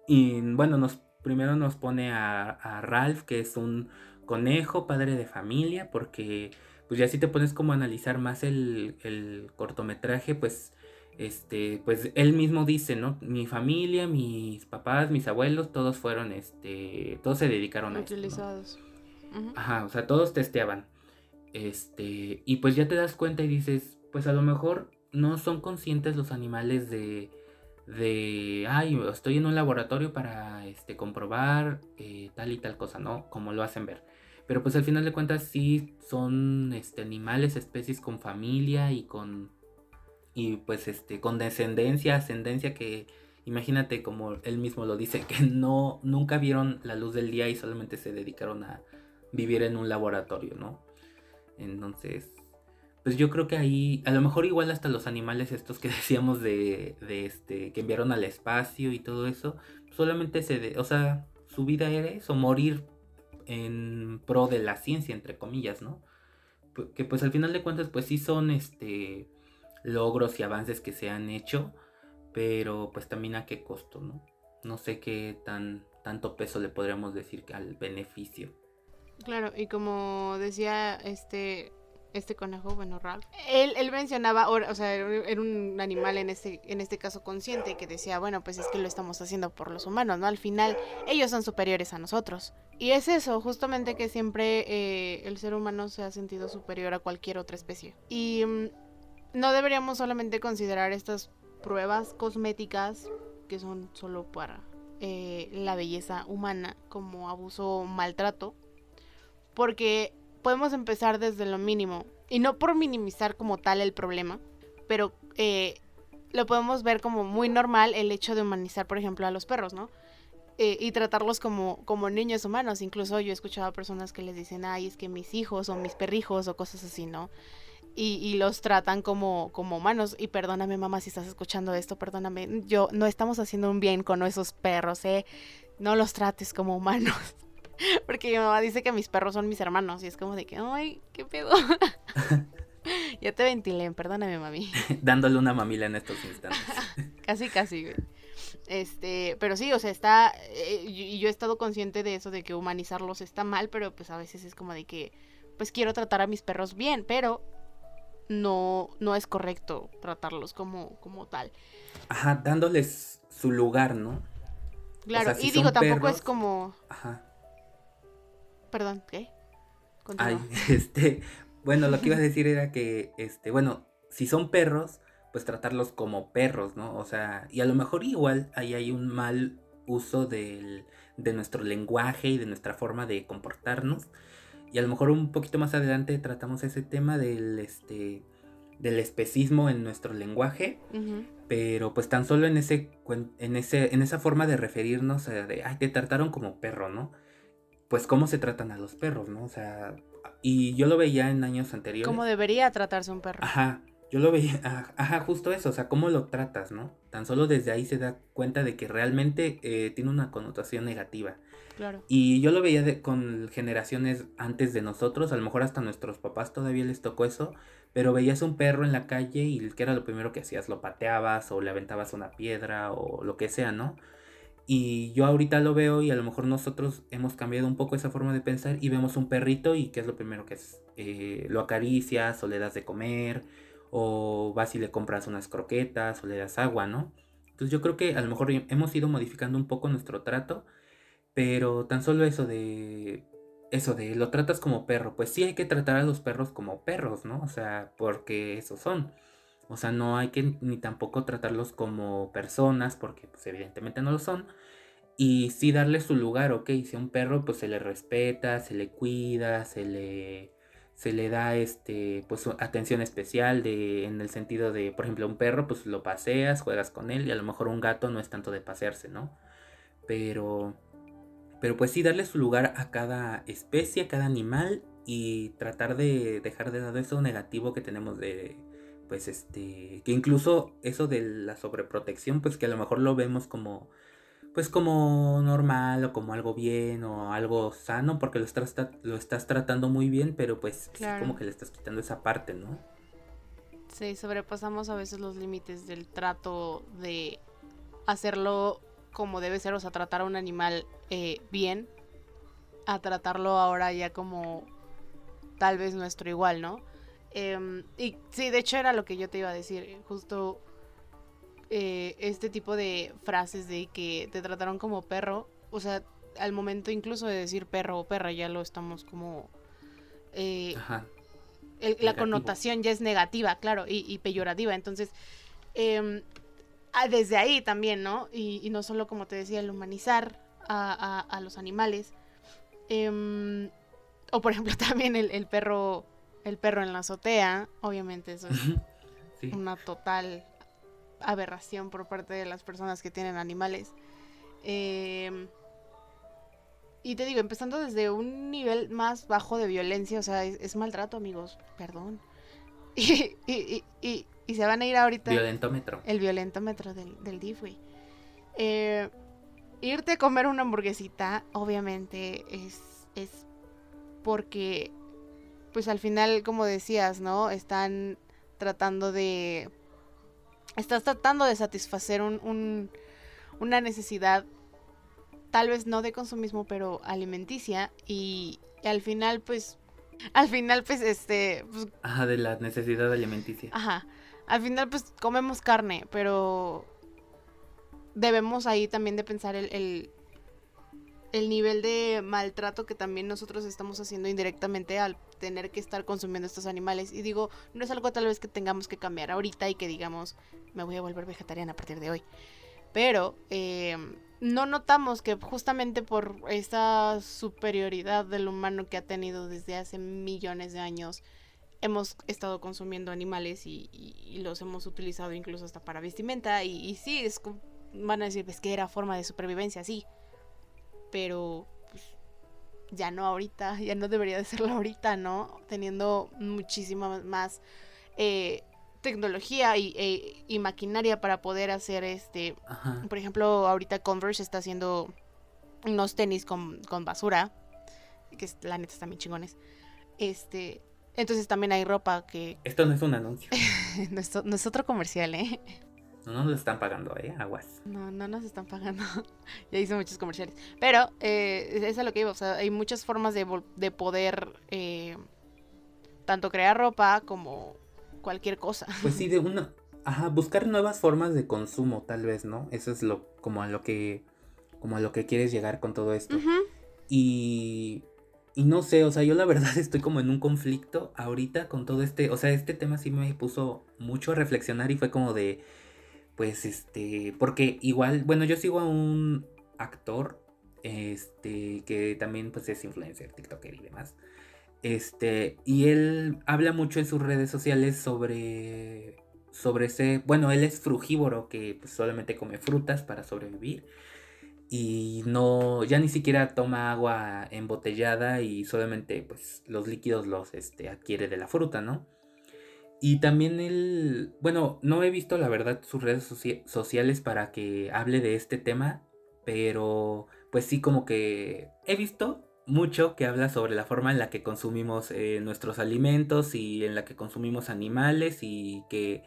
Speaker 3: y, bueno, nos, primero nos pone a, a Ralph, que es un conejo, padre de familia, porque pues ya si te pones como a analizar más el, el cortometraje, pues este, pues él mismo dice, ¿no? Mi familia, mis papás, mis abuelos, todos fueron, este, todos se dedicaron a
Speaker 2: Utilizados.
Speaker 3: Ajá, o sea, todos testeaban. Este, y pues ya te das cuenta y dices, pues a lo mejor no son conscientes los animales de, de, ay, estoy en un laboratorio para este, comprobar eh, tal y tal cosa, ¿no? Como lo hacen ver. Pero pues al final de cuentas sí son este, animales, especies con familia y con, y pues este, con descendencia, ascendencia que imagínate como él mismo lo dice, que no, nunca vieron la luz del día y solamente se dedicaron a vivir en un laboratorio, ¿no? Entonces, pues yo creo que ahí, a lo mejor igual hasta los animales estos que decíamos de, de este, que enviaron al espacio y todo eso, solamente se, de, o sea, su vida era eso, morir en pro de la ciencia, entre comillas, ¿no? Que pues al final de cuentas, pues sí son, este, logros y avances que se han hecho, pero pues también a qué costo, ¿no? No sé qué tan, tanto peso le podríamos decir al beneficio.
Speaker 2: Claro, y como decía este este conejo, bueno, Ralph, él, él mencionaba, o, sea, era un animal en este, en este caso consciente que decía, bueno, pues es que lo estamos haciendo por los humanos, ¿no? Al final, ellos son superiores a nosotros. Y es eso, justamente que siempre eh, el ser humano se ha sentido superior a cualquier otra especie. Y mm, no deberíamos solamente considerar estas pruebas cosméticas que son solo para eh, la belleza humana como abuso o maltrato, porque podemos empezar desde lo mínimo. Y no por minimizar como tal el problema, pero eh, lo podemos ver como muy normal el hecho de humanizar, por ejemplo, a los perros, ¿no? Eh, y tratarlos como, como niños humanos. Incluso yo he escuchado a personas que les dicen, ay, es que mis hijos o mis perrijos o cosas así, ¿no? Y, y, los tratan como, como humanos. Y perdóname, mamá, si estás escuchando esto, perdóname. Yo no estamos haciendo un bien con esos perros, ¿eh? No los trates como humanos. Porque mi mamá dice que mis perros son mis hermanos y es como de que, ay, qué pedo. ya te ventilé, perdóname, mami.
Speaker 3: Dándole una mamila en estos instantes.
Speaker 2: casi, casi, güey. Este, pero sí, o sea, está, eh, y yo he estado consciente de eso, de que humanizarlos está mal, pero pues a veces es como de que, pues quiero tratar a mis perros bien, pero no, no es correcto tratarlos como, como tal.
Speaker 3: Ajá, dándoles su lugar, ¿no?
Speaker 2: Claro, y digo, tampoco es como... Ajá. Perdón, ¿qué?
Speaker 3: Ay, este, bueno, lo que iba a decir era que, este, bueno, si son perros, pues tratarlos como perros, ¿no? O sea, y a lo mejor igual ahí hay un mal uso del, de nuestro lenguaje y de nuestra forma de comportarnos. Y a lo mejor un poquito más adelante tratamos ese tema del, este, del especismo en nuestro lenguaje. Pero pues tan solo en ese, en ese, en esa forma de referirnos a de, ay, te trataron como perro, ¿no? Pues cómo se tratan a los perros, ¿no? O sea, y yo lo veía en años anteriores.
Speaker 2: ¿Cómo debería tratarse un perro?
Speaker 3: Ajá, yo lo veía, ajá, justo eso, o sea, cómo lo tratas, ¿no? Tan solo desde ahí se da cuenta de que realmente eh, tiene una connotación negativa.
Speaker 2: Claro.
Speaker 3: Y yo lo veía de, con generaciones antes de nosotros, a lo mejor hasta nuestros papás todavía les tocó eso, pero veías un perro en la calle y que era lo primero que hacías, lo pateabas o le aventabas una piedra o lo que sea, ¿no? Y yo ahorita lo veo y a lo mejor nosotros hemos cambiado un poco esa forma de pensar y vemos un perrito y qué es lo primero que es, eh, lo acaricias o le das de comer o vas y le compras unas croquetas o le das agua, ¿no? Entonces yo creo que a lo mejor hemos ido modificando un poco nuestro trato, pero tan solo eso de eso de lo tratas como perro, pues sí hay que tratar a los perros como perros, ¿no? O sea, porque esos son. O sea, no hay que ni tampoco tratarlos como personas, porque pues evidentemente no lo son. Y sí darle su lugar, ok, si a un perro pues se le respeta, se le cuida, se le, se le da este, pues atención especial de, en el sentido de, por ejemplo, un perro pues lo paseas, juegas con él y a lo mejor un gato no es tanto de pasearse, ¿no? Pero, pero pues sí darle su lugar a cada especie, a cada animal y tratar de dejar de lado eso negativo que tenemos de pues este, que incluso eso de la sobreprotección, pues que a lo mejor lo vemos como, pues como normal o como algo bien o algo sano porque lo estás, lo estás tratando muy bien, pero pues como que le estás quitando esa parte, ¿no?
Speaker 2: Sí, sobrepasamos a veces los límites del trato de hacerlo como debe ser, o sea, tratar a un animal eh, bien, a tratarlo ahora ya como tal vez nuestro igual, ¿no? Em, y sí, de hecho era lo que yo te iba a decir, justo eh, este tipo de frases de que te trataron como perro, o sea, al momento incluso de decir perro o perra ya lo estamos como... Eh, la connotación ya es negativa, claro, y, peyorativa. Entonces, em, ah, desde ahí también, ¿no? Y, no solo, como te decía, el humanizar a, los animales. Em, o por ejemplo también el, perro el perro en la azotea, obviamente eso es una total aberración por parte de las personas que tienen animales. Em, y te digo, empezando desde un nivel más bajo de violencia, o sea, es, maltrato, amigos, perdón. Y, y, y, y, se van a ir ahorita.
Speaker 3: Violentómetro.
Speaker 2: El violentómetro del, del DIF, güey. Eh, irte a comer una hamburguesita, obviamente, es, es porque, pues al final, como decías, ¿no? Están tratando de... Estás tratando de satisfacer un, un, una necesidad tal vez no de consumismo, pero alimenticia y, al final pues al final pues este pues,
Speaker 3: ajá de la necesidad alimenticia.
Speaker 2: Ajá. Al final pues comemos carne pero debemos ahí también de pensar el, el, el nivel de maltrato que también nosotros estamos haciendo indirectamente al tener que estar consumiendo estos animales y digo no es algo tal vez que tengamos que cambiar ahorita y que digamos me voy a volver vegetariana a partir de hoy pero eh, no notamos que justamente por esa superioridad del humano que ha tenido desde hace millones de años, hemos estado consumiendo animales y, los hemos utilizado incluso hasta para vestimenta. Y, sí, es, van a decir, es que era forma de supervivencia, sí. Pero pues, ya no ahorita, ya no debería de serlo ahorita, ¿no? Teniendo muchísima más eh, tecnología e, y, maquinaria para poder hacer este. Por ejemplo, ahorita Converse está haciendo unos tenis con, basura. Que la neta están bien chingones. Este. Entonces también hay ropa que.
Speaker 3: Esto no es un anuncio.
Speaker 2: no, es, otro comercial, ¿eh?
Speaker 3: No nos lo están pagando, ¿eh? Aguas.
Speaker 2: No, no nos están pagando. ya hice muchos comerciales. Pero, eh, es a lo que iba. O sea, hay muchas formas de, de poder eh, tanto crear ropa como cualquier cosa.
Speaker 3: Pues sí, de una... Ajá, buscar nuevas formas de consumo, tal vez, ¿no? Eso es lo, como a lo que, como a lo que quieres llegar con todo esto. Y, y no sé, o sea, yo la verdad estoy como en un conflicto ahorita con todo este, o sea, este tema sí me puso mucho a reflexionar y fue como de, pues, este, porque igual, bueno, yo sigo a un actor, este, que también, pues, es influencer, TikToker y demás. Este, y él habla mucho en sus redes sociales sobre sobre ese, bueno, él es frugívoro que pues, solamente come frutas para sobrevivir y no ya ni siquiera toma agua embotellada y solamente pues los líquidos los este, adquiere de la fruta, ¿no? Y también él, bueno, no he visto la verdad sus redes sociales para que hable de este tema, pero pues sí como que he visto mucho que habla sobre la forma en la que consumimos eh, nuestros alimentos y en la que consumimos animales y que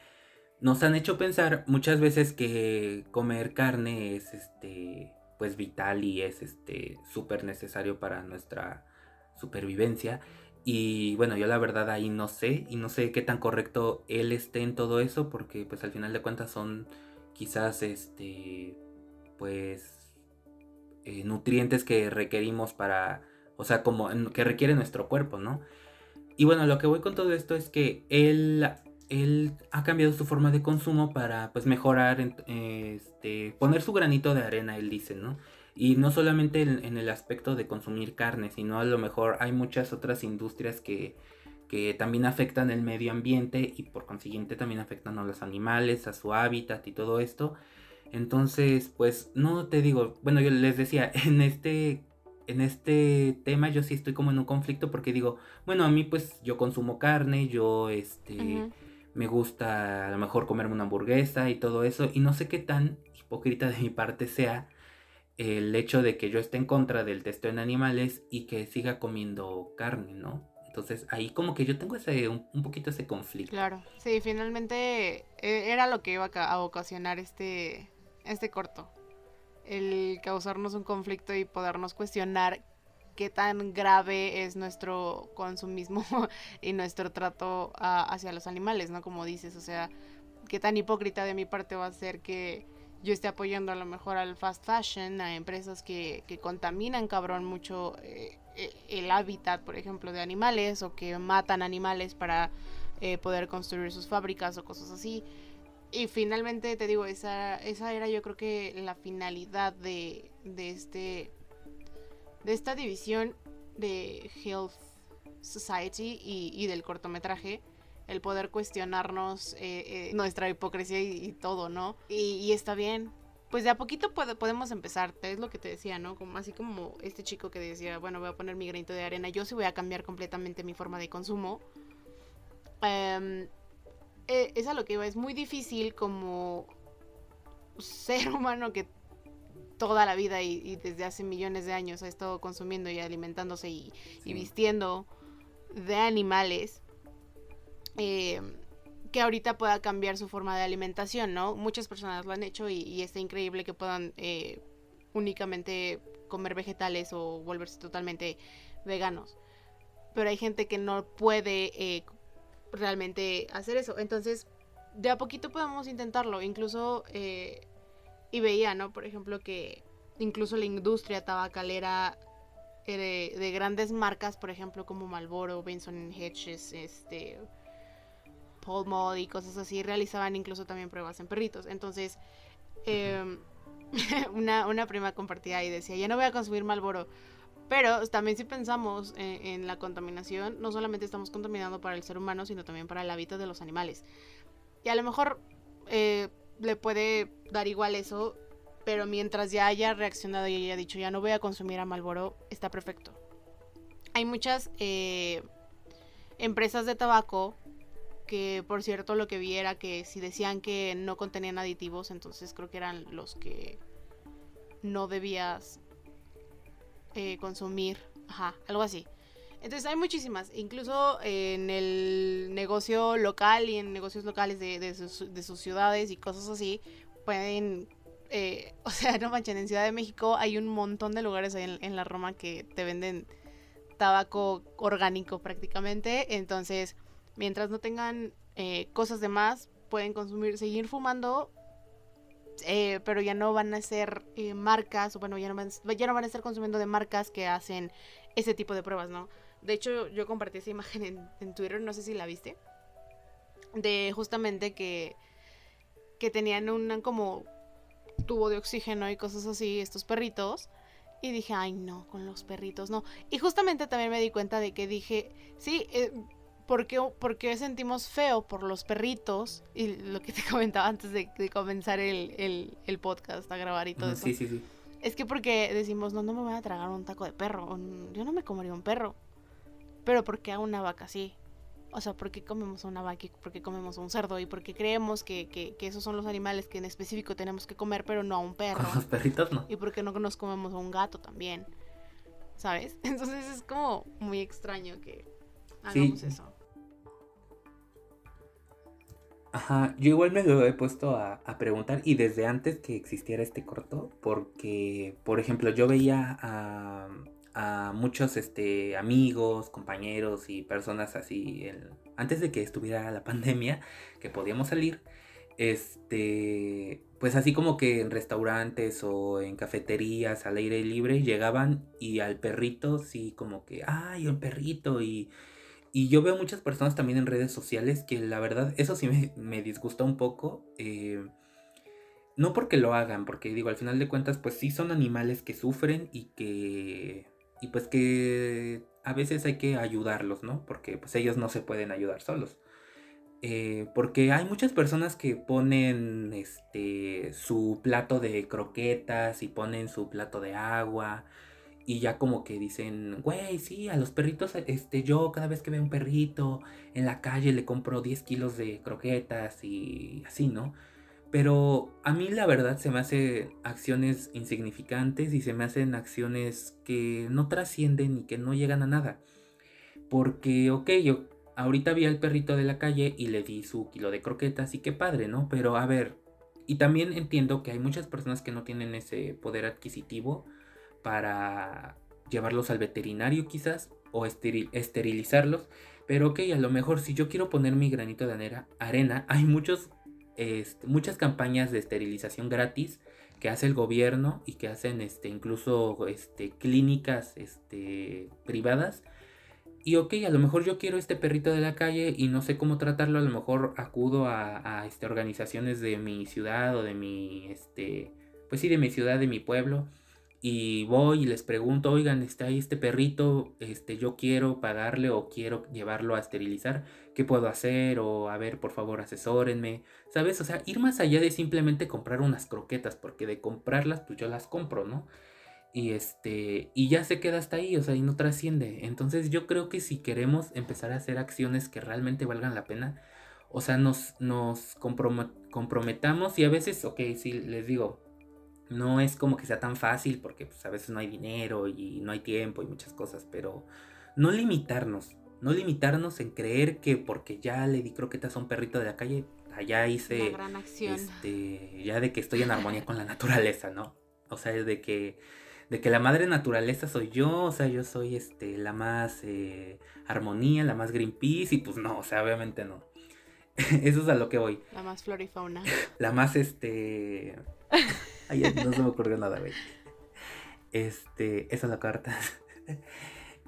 Speaker 3: nos han hecho pensar muchas veces que comer carne es este pues vital y es este súper necesario para nuestra supervivencia y bueno yo la verdad ahí no sé y no sé qué tan correcto él esté en todo eso porque pues al final de cuentas son quizás este pues eh, nutrientes que requerimos para o sea, como que requiere nuestro cuerpo, ¿no? Y bueno, lo que voy con todo esto es que él, él ha cambiado su forma de consumo para pues mejorar, este, poner su granito de arena, él dice, ¿no? Y no solamente en, el aspecto de consumir carne, sino a lo mejor hay muchas otras industrias que, que también afectan el medio ambiente y por consiguiente también afectan a los animales, a su hábitat y todo esto. Entonces, pues no te digo, bueno, yo les decía, en este en este tema yo sí estoy como en un conflicto porque digo, bueno, a mí pues yo consumo carne, yo este me gusta a lo mejor comerme una hamburguesa y todo eso y no sé qué tan hipócrita de mi parte sea el hecho de que yo esté en contra del testeo en animales y que siga comiendo carne, ¿no? Entonces ahí como que yo tengo ese un, poquito ese conflicto.
Speaker 2: Claro, sí, finalmente eh, era lo que iba a ocasionar este este corto el causarnos un conflicto y podernos cuestionar qué tan grave es nuestro consumismo y nuestro trato hacia los animales, ¿no? Como dices, o sea, qué tan hipócrita de mi parte va a ser que yo esté apoyando a lo mejor al fast fashion, a empresas que, que contaminan cabrón mucho eh, eh, el hábitat, por ejemplo, de animales o que matan animales para eh, poder construir sus fábricas o cosas así. Y finalmente te digo, esa, esa era yo creo que la finalidad de, de este de esta división de Health Society y, del cortometraje, el poder cuestionarnos eh, eh, nuestra hipocresía y, todo, ¿no? Y, está bien. Pues de a poquito podemos empezar, es lo que te decía, ¿no? Como, así como este chico que decía, bueno, voy a poner mi granito de arena, yo sí voy a cambiar completamente mi forma de consumo. Eh, es a lo que iba, es muy difícil como ser humano que toda la vida y, desde hace millones de años ha estado consumiendo y alimentándose y, vistiendo de animales, eh, que ahorita pueda cambiar su forma de alimentación, ¿no? Muchas personas lo han hecho y, está increíble que puedan eh, únicamente comer vegetales o volverse totalmente veganos. Pero hay gente que no puede eh, realmente hacer eso. Entonces, de a poquito podemos intentarlo. Incluso y veía, ¿no? Por ejemplo, que incluso la industria tabacalera eh, de, grandes marcas, por ejemplo, como Marlboro, Benson Hedges, este, Paul Mod y cosas así, realizaban incluso también pruebas en perritos. Entonces, em, una, una prima compartía y decía, ya no voy a consumir Marlboro. Pero también si pensamos en, la contaminación, no solamente estamos contaminando para el ser humano, sino también para el hábitat de los animales. Y a lo mejor eh, le puede dar igual eso, pero mientras ya haya reaccionado y haya dicho ya no voy a consumir a Malboro, está perfecto. Hay muchas eh, empresas de tabaco que, por cierto, lo que vi era que si decían que no contenían aditivos, entonces creo que eran los que no debías eh, consumir. Ajá, algo así. Entonces hay muchísimas, incluso en el negocio local y en negocios locales de, sus, ciudades y cosas así, pueden, eh, o sea, no manchen, en Ciudad de México hay un montón de lugares en, la Roma que te venden tabaco orgánico prácticamente, entonces mientras no tengan eh, cosas de más, pueden consumir, seguir fumando eh, pero ya no van a ser marcas, o bueno, ya no, van, ya no van a estar consumiendo de marcas que hacen ese tipo de pruebas, ¿no? De hecho, yo compartí esa imagen en, Twitter, no sé si la viste. De justamente que, que tenían un como tubo de oxígeno y cosas así, estos perritos. Y dije, ay no, con los perritos no. Y justamente también me di cuenta de que dije, sí, eh, ¿por, qué, sentimos feo por los perritos? Y lo que te comentaba antes de, comenzar el, podcast a grabar y todo eso.
Speaker 3: Sí, sí, sí.
Speaker 2: Es que porque decimos, no, no me voy a tragar un taco de perro. Yo no me comería un perro. Pero ¿por qué a una vaca sí? O sea, ¿por qué comemos a una vaca y por qué comemos a un cerdo? Y por qué creemos que, que, que, esos son los animales que en específico tenemos que comer, pero no a un perro.
Speaker 3: Con los perritos no.
Speaker 2: Y por qué no nos comemos a un gato también. ¿Sabes? Entonces es como muy extraño que hagamos eso.
Speaker 3: Yo igual me lo he puesto a, a, preguntar y desde antes que existiera este corto, porque, por ejemplo, yo veía a, a muchos este, amigos, compañeros y personas así, antes de que estuviera la pandemia, que podíamos salir, este, pues así como que en restaurantes o en cafeterías al aire libre llegaban y al perrito, sí, como que, ay, un perrito y... Y yo veo muchas personas también en redes sociales que la verdad, eso sí me, disgusta un poco. Eh, no porque lo hagan, porque digo, al final de cuentas, pues sí son animales que sufren y que y pues que a veces hay que ayudarlos, ¿no? Porque pues ellos no se pueden ayudar solos. Eh, porque hay muchas personas que ponen este su plato de croquetas y ponen su plato de agua y ya como que dicen, güey, sí, a los perritos, este, yo cada vez que veo un perrito en la calle le compro 10 kilos de croquetas y así, ¿no? Pero a mí la verdad se me hacen acciones insignificantes y se me hacen acciones que no trascienden y que no llegan a nada. Porque, ok, yo ahorita vi al perrito de la calle y le di su kilo de croquetas y qué padre, ¿no? Pero a ver, y también entiendo que hay muchas personas que no tienen ese poder adquisitivo para llevarlos al veterinario quizás o esterilizarlos. Pero ok, a lo mejor si yo quiero poner mi granito de arena, hay muchos este, muchas campañas de esterilización gratis que hace el gobierno y que hacen este, incluso este, clínicas este, privadas y ok, a lo mejor yo quiero este perrito de la calle y no sé cómo tratarlo, a lo mejor acudo a, a este, organizaciones de mi ciudad o de mi, este, pues sí, de mi ciudad, de mi pueblo. Y voy y les pregunto, oigan, está ahí este perrito, este, yo quiero pagarle o quiero llevarlo a esterilizar, ¿qué puedo hacer? O a ver, por favor, asesórenme, ¿sabes? O sea, ir más allá de simplemente comprar unas croquetas, porque de comprarlas, pues yo las compro, ¿no? y este y ya se queda hasta ahí, o sea, y no trasciende. Entonces yo creo que si queremos empezar a hacer acciones que realmente valgan la pena, o sea, nos, nos comprometamos y a veces, ok, sí, les digo, no es como que sea tan fácil porque pues, a veces no hay dinero y no hay tiempo y muchas cosas, pero no limitarnos, no limitarnos en creer que porque ya le di croquetas a un perrito de la calle, allá hice...
Speaker 2: gran acción.
Speaker 3: Este, ya de que estoy en armonía con la naturaleza, ¿no? O sea, de que de que la madre naturaleza soy yo, o sea, yo soy este, la más eh, armonía, la más Greenpeace, y pues no, o sea, obviamente no. Eso es a lo que voy.
Speaker 2: La más flora y fauna.
Speaker 3: La más, este... Ay, no se me ocurrió nada, güey. Este, esa es la carta.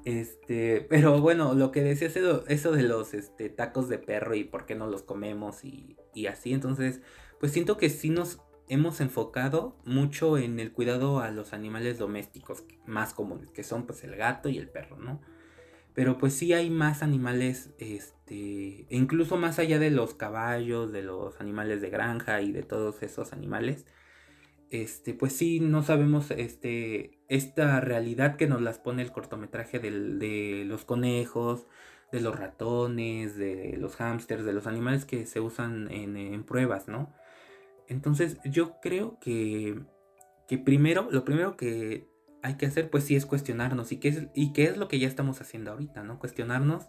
Speaker 3: Este, pero bueno, lo que decía eso, eso de los este, tacos de perro y por qué no los comemos y, y así, entonces, pues siento que sí nos hemos enfocado mucho en el cuidado a los animales domésticos más comunes, que son pues el gato y el perro, ¿no? Pero pues sí hay más animales, este, incluso más allá de los caballos, de los animales de granja y de todos esos animales, este, pues sí, no sabemos, este, esta realidad que nos las pone el cortometraje de los conejos, de los ratones, de los hámsters, de los animales que se usan en, en pruebas, ¿no? Entonces yo creo que, que primero, lo primero que hay que hacer pues sí es cuestionarnos y qué es, y qué es lo que ya estamos haciendo ahorita, ¿no? Cuestionarnos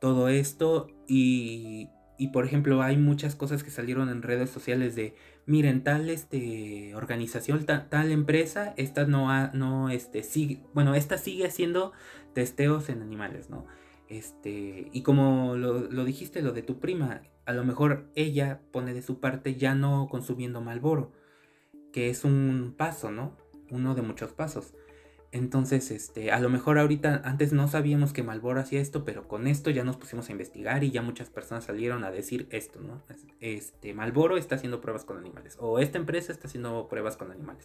Speaker 3: todo esto y, y por ejemplo hay muchas cosas que salieron en redes sociales de miren tal este organización tal, empresa esta no ha, no este sigue bueno sigue haciendo testeos en animales no este y como lo, lo dijiste lo de tu prima a lo mejor ella pone de su parte ya no consumiendo Malboro, que es un paso, ¿no? Uno de muchos pasos. Entonces, este, a lo mejor ahorita antes no sabíamos que Malboro hacía esto, pero con esto ya nos pusimos a investigar y ya muchas personas salieron a decir esto, ¿no? Este, Malboro está haciendo pruebas con animales o esta empresa está haciendo pruebas con animales.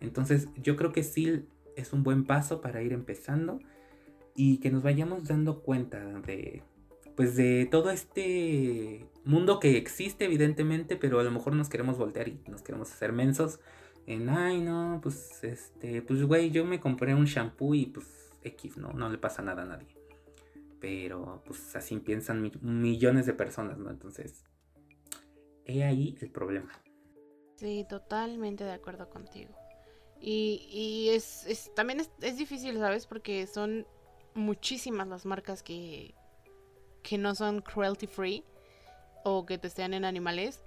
Speaker 3: Entonces, yo creo que sí es un buen paso para ir empezando y que nos vayamos dando cuenta de, pues de todo este mundo que existe evidentemente, pero a lo mejor nos queremos voltear y nos queremos hacer mensos en, ay no, pues este, pues güey, yo me compré un shampoo y pues X, no, no le pasa nada a nadie. Pero pues así piensan millones de personas, ¿no? Entonces, he ahí el problema.
Speaker 2: Sí, totalmente de acuerdo contigo. Y, y es, es, también es, es difícil, ¿sabes? Porque son muchísimas las marcas que, que no son cruelty free o que testean en animales.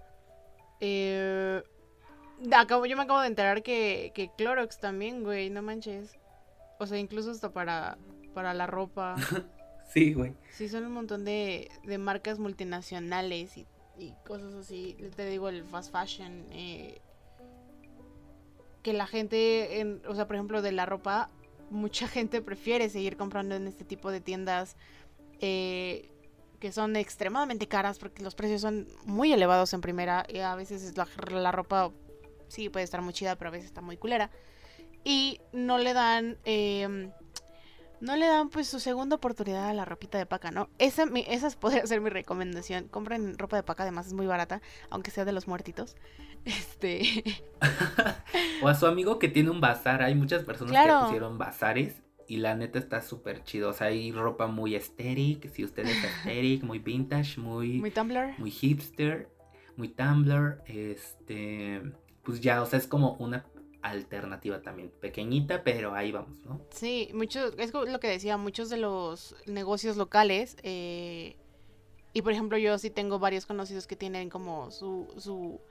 Speaker 2: Acabo, yo me acabo de enterar que, que Clorox también, güey, no manches. O sea, incluso hasta para, para la ropa.
Speaker 3: sí, güey.
Speaker 2: Sí, son un montón de, de marcas multinacionales y, y, cosas así. Te digo, el fast fashion. Eh, que la gente, en, o sea, por ejemplo, de la ropa, mucha gente prefiere seguir comprando en este tipo de tiendas. Eh, que son extremadamente caras porque los precios son muy elevados en primera y a veces la, la ropa sí puede estar muy chida pero a veces está muy culera y no le dan eh, no le dan pues su segunda oportunidad a la ropita de paca, ¿no? Esa, mi, esa podría ser mi recomendación. Compren ropa de paca, además es muy barata, aunque sea de los muertitos. Este.
Speaker 3: o a su amigo que tiene un bazar. Hay muchas personas que pusieron bazares y la neta está súper chido. O sea, hay ropa muy estética. Si usted es estética, muy vintage, muy.
Speaker 2: Muy Tumblr.
Speaker 3: Muy hipster, muy Tumblr. Este. Pues ya, o sea, es como una alternativa también. Pequeñita, pero ahí vamos, ¿no?
Speaker 2: Sí, muchos. Es lo que decía, muchos de los negocios locales. Eh, y por ejemplo, yo sí tengo varios conocidos que tienen como su. su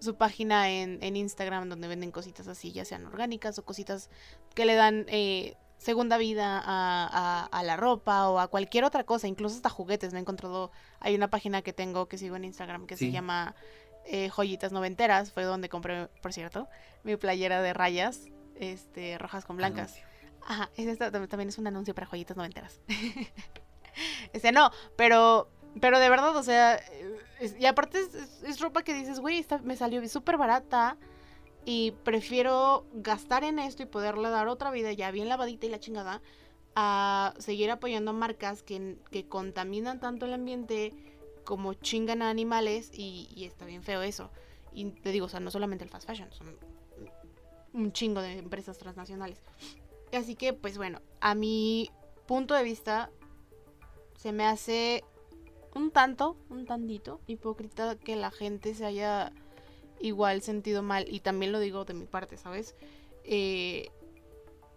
Speaker 2: su página en, en Instagram donde venden cositas así, ya sean orgánicas o cositas que le dan eh, segunda vida a, la ropa o a cualquier otra cosa, incluso hasta juguetes. Me he encontrado, hay una página que tengo que sigo en Instagram que se llama eh, Joyitas Noventeras, fue donde compré, por cierto, mi playera de rayas, este, rojas con blancas. Ajá, ese también es un anuncio para joyitas noventeras. este no, pero pero de verdad, o sea, y aparte es, ropa que dices, güey, me salió súper barata y prefiero gastar en esto y poderle dar otra vida ya bien lavadita y la chingada a seguir apoyando marcas que, que contaminan tanto el ambiente como chingan a animales y, está bien feo eso. Y te digo, o sea, no solamente el fast fashion, son un chingo de empresas transnacionales. Así que, pues bueno, a mi punto de vista, se me hace un tanto, un tantito hipócrita que la gente se haya igual sentido mal. Y también lo digo de mi parte, ¿sabes? Eh,